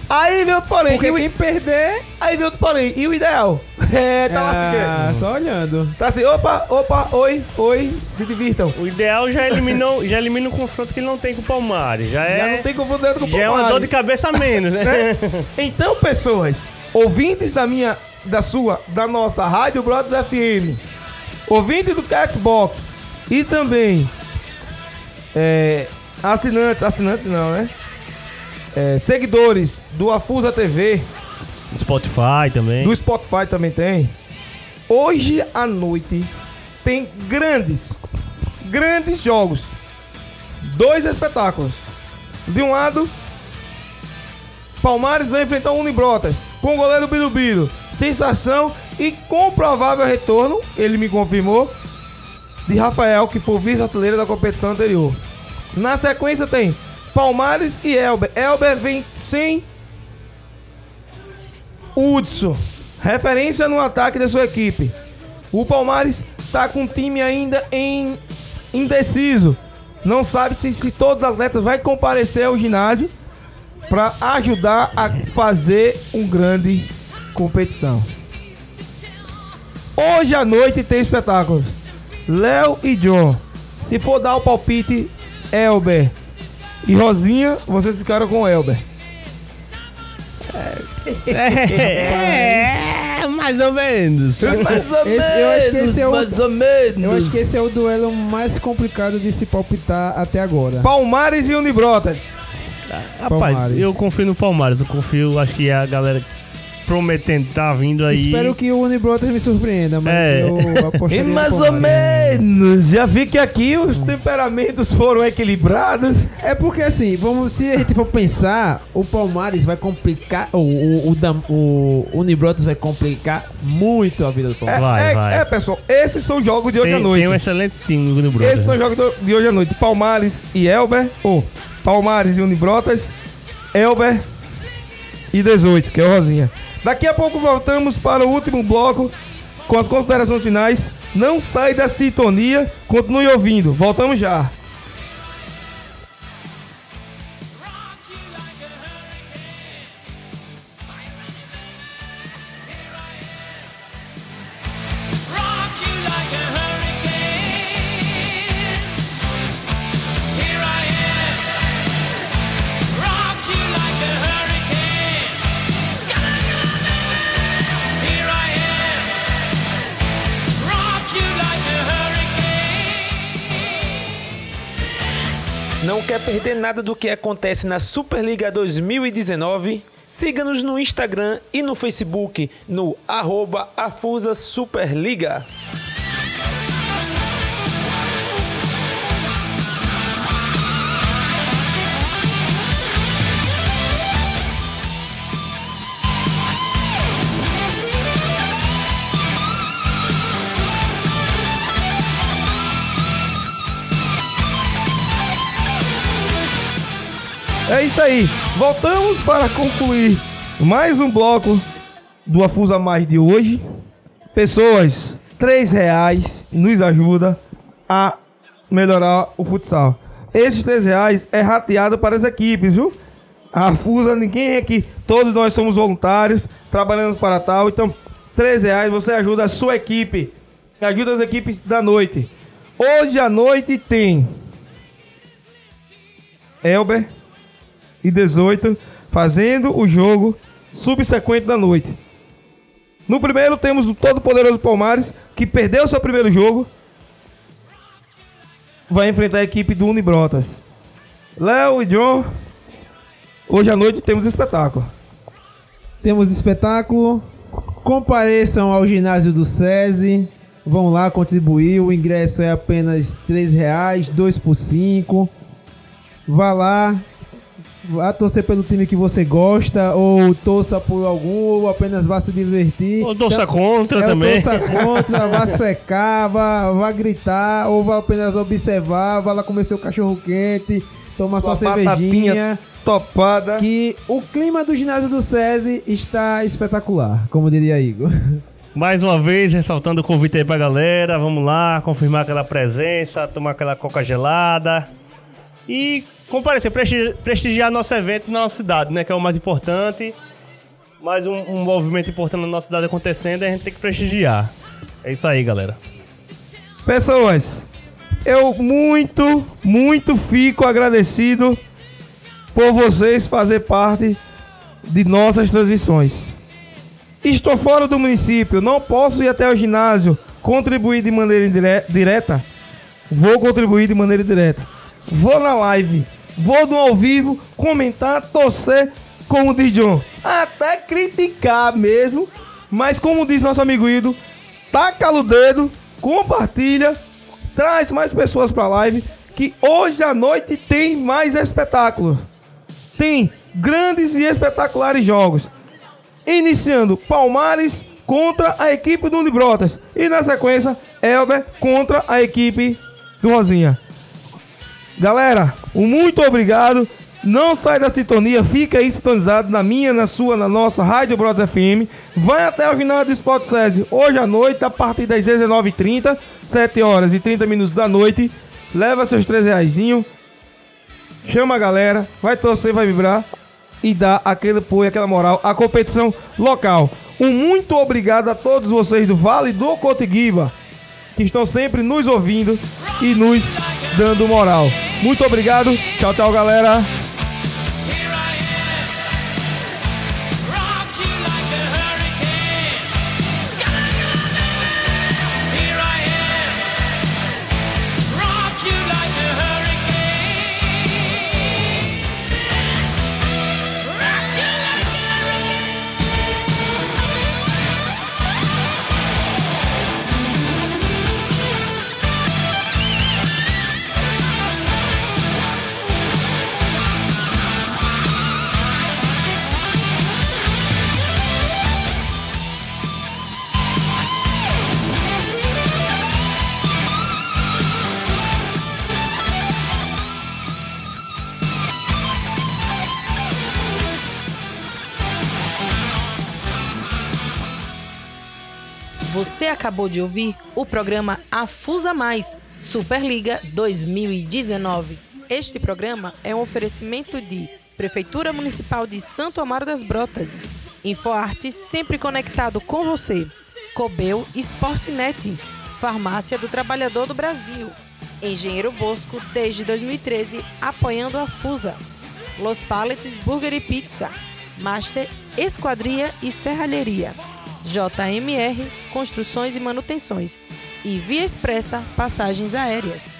Aí vem outro porém. Porque o- quem perder, Aí vem outro porém. E o ideal? É, tá lá ah, assim. só olhando. Tá assim, opa, opa, oi, oi, se divirtam. O ideal já eliminou, já elimina o confronto que ele não tem com o Palmares. Já é, Já não tem confronto direto com o já é Palmares. uma dor de cabeça a menos, né? né? Então, pessoas, ouvintes da minha, da sua, da nossa Rádio Brothers FM, ouvinte do Xbox e também é, assinantes, assinantes não, né? É, seguidores do Afusa TV, Spotify também. do Spotify também tem. Hoje à noite tem grandes, grandes jogos. Dois espetáculos. De um lado, Palmares vai enfrentar o Unibrotas com o goleiro Birubiru. Sensação e comprovável retorno, ele me confirmou, de Rafael, que foi vice-artilheiro da competição anterior. Na sequência tem Palmares e Elber. Elber vem sem Hudson, referência no ataque da sua equipe. O Palmares está com o time ainda em indeciso. Não sabe se, se todos os atletas vão comparecer ao ginásio para ajudar a fazer um grande competição. Hoje à noite tem espetáculos. Léo e John. Se for dar o palpite, Elber e Rosinha, vocês ficaram com Elber. É, mais ou menos. Mais ou Esse- eu acho que esse é o- mais ou menos. Eu acho que esse é o duelo mais complicado de se palpitar até agora. Palmares e Unibrotas. Rapaz, Palmares. eu confio no Palmares. Eu confio, acho que a galera prometendo tá vindo aí. Espero que o Unibrotas me surpreenda, mas É. eu E apostaria mais ou menos. Já vi que aqui os temperamentos foram equilibrados. É porque assim, vamos, se a gente for pensar, O Palmares vai complicar. O, o, o, o Unibrotas vai complicar muito a vida do É, Palmares. Vai, é, vai. é, pessoal, esses são os jogos de hoje tem, à noite. tem um excelente time no Bruno. Esses são os jogos do- de hoje à noite. Palmares e Elber. Ou Palmares e Unibrotas. Elber e 18, que é o Rosinha. Daqui a pouco voltamos para o último bloco com as considerações finais. Não sai da sintonia, continue ouvindo. Voltamos já. Perder nada do que acontece na Superliga 2019? Siga-nos no Instagram e no Facebook no arroba Afusa Superliga. É isso aí. Voltamos para concluir mais um bloco do Afusa Mais de hoje. Pessoas, três reais nos ajuda a melhorar o futsal. Esses três reais é rateado para as equipes, viu? A Afusa, ninguém é aqui, todos nós somos voluntários, trabalhamos para tal. Então, três reais você ajuda a sua equipe, ajuda as equipes da noite. Hoje à noite tem Elber, e 18, fazendo o jogo subsequente da noite. No primeiro temos o todo poderoso Palmares, que perdeu seu primeiro jogo. Vai enfrentar a equipe do Unibrotas. Léo e John, hoje à noite temos espetáculo. temos espetáculo. Compareçam ao ginásio do SESI. Vão lá contribuir. O ingresso é apenas 3 reais, 2 por 5. Vá lá. Vá torcer pelo time que você gosta, ou torça por algum, ou apenas vá se divertir. Ou torça Então, contra é, também. Torça contra, vá secar, vá, vá gritar, ou vá apenas observar, vá lá comer seu cachorro quente, tomar sua Sua cervejinha. topada. Que o clima do ginásio do SESI está espetacular, como diria Igor. Mais uma vez, ressaltando o convite aí pra galera. Vamos lá, confirmar aquela presença, tomar aquela coca gelada. E comparecer, presti- prestigiar nosso evento na nossa cidade, né? Que é o mais importante. Mais um, um movimento importante na nossa cidade acontecendo, a gente tem que prestigiar. É isso aí, galera. Pessoas, eu muito, muito fico agradecido por vocês fazer parte de nossas transmissões. Estou fora do município, não posso ir até o ginásio contribuir de maneira direta, vou contribuir de maneira direta. Vou na live, vou no ao vivo, comentar, torcer, como diz John. Até criticar mesmo, mas como diz nosso amigo Ido, taca o dedo, compartilha, traz mais pessoas pra live, que hoje à noite tem mais espetáculo. Tem grandes e espetaculares jogos. Iniciando Palmares contra a equipe do Unibrotas. E na sequência, Elber contra a equipe do Rosinha. Galera, um muito obrigado. Não sai da sintonia, fica aí sintonizado na minha, na sua, na nossa Rádio Brotas FM. Vai até o final do Sport SESI hoje à noite, a partir das 19h30, 7 horas e 30 minutos da noite. Leva seus 3 reaisinho, chama a galera, vai torcer, vai vibrar e dá aquele apoio, aquela moral à competição local. Um muito obrigado a todos vocês do Vale do Cotiguiba que estão sempre nos ouvindo e nos dando moral. Muito obrigado. Tchau, tchau, galera. Você acabou de ouvir o programa Afusa Mais Superliga 2019. Este programa é um oferecimento de Prefeitura Municipal de Santo Amaro das Brotas, InfoArte sempre conectado com você, Cobel Sportnet, Farmácia do Trabalhador do Brasil, Engenheiro Bosco desde 2013 apoiando a Fusa, Los Paletes Burger e Pizza, Master Esquadria e Serralheria. JMR Construções e Manutenções e Via Expressa Passagens Aéreas.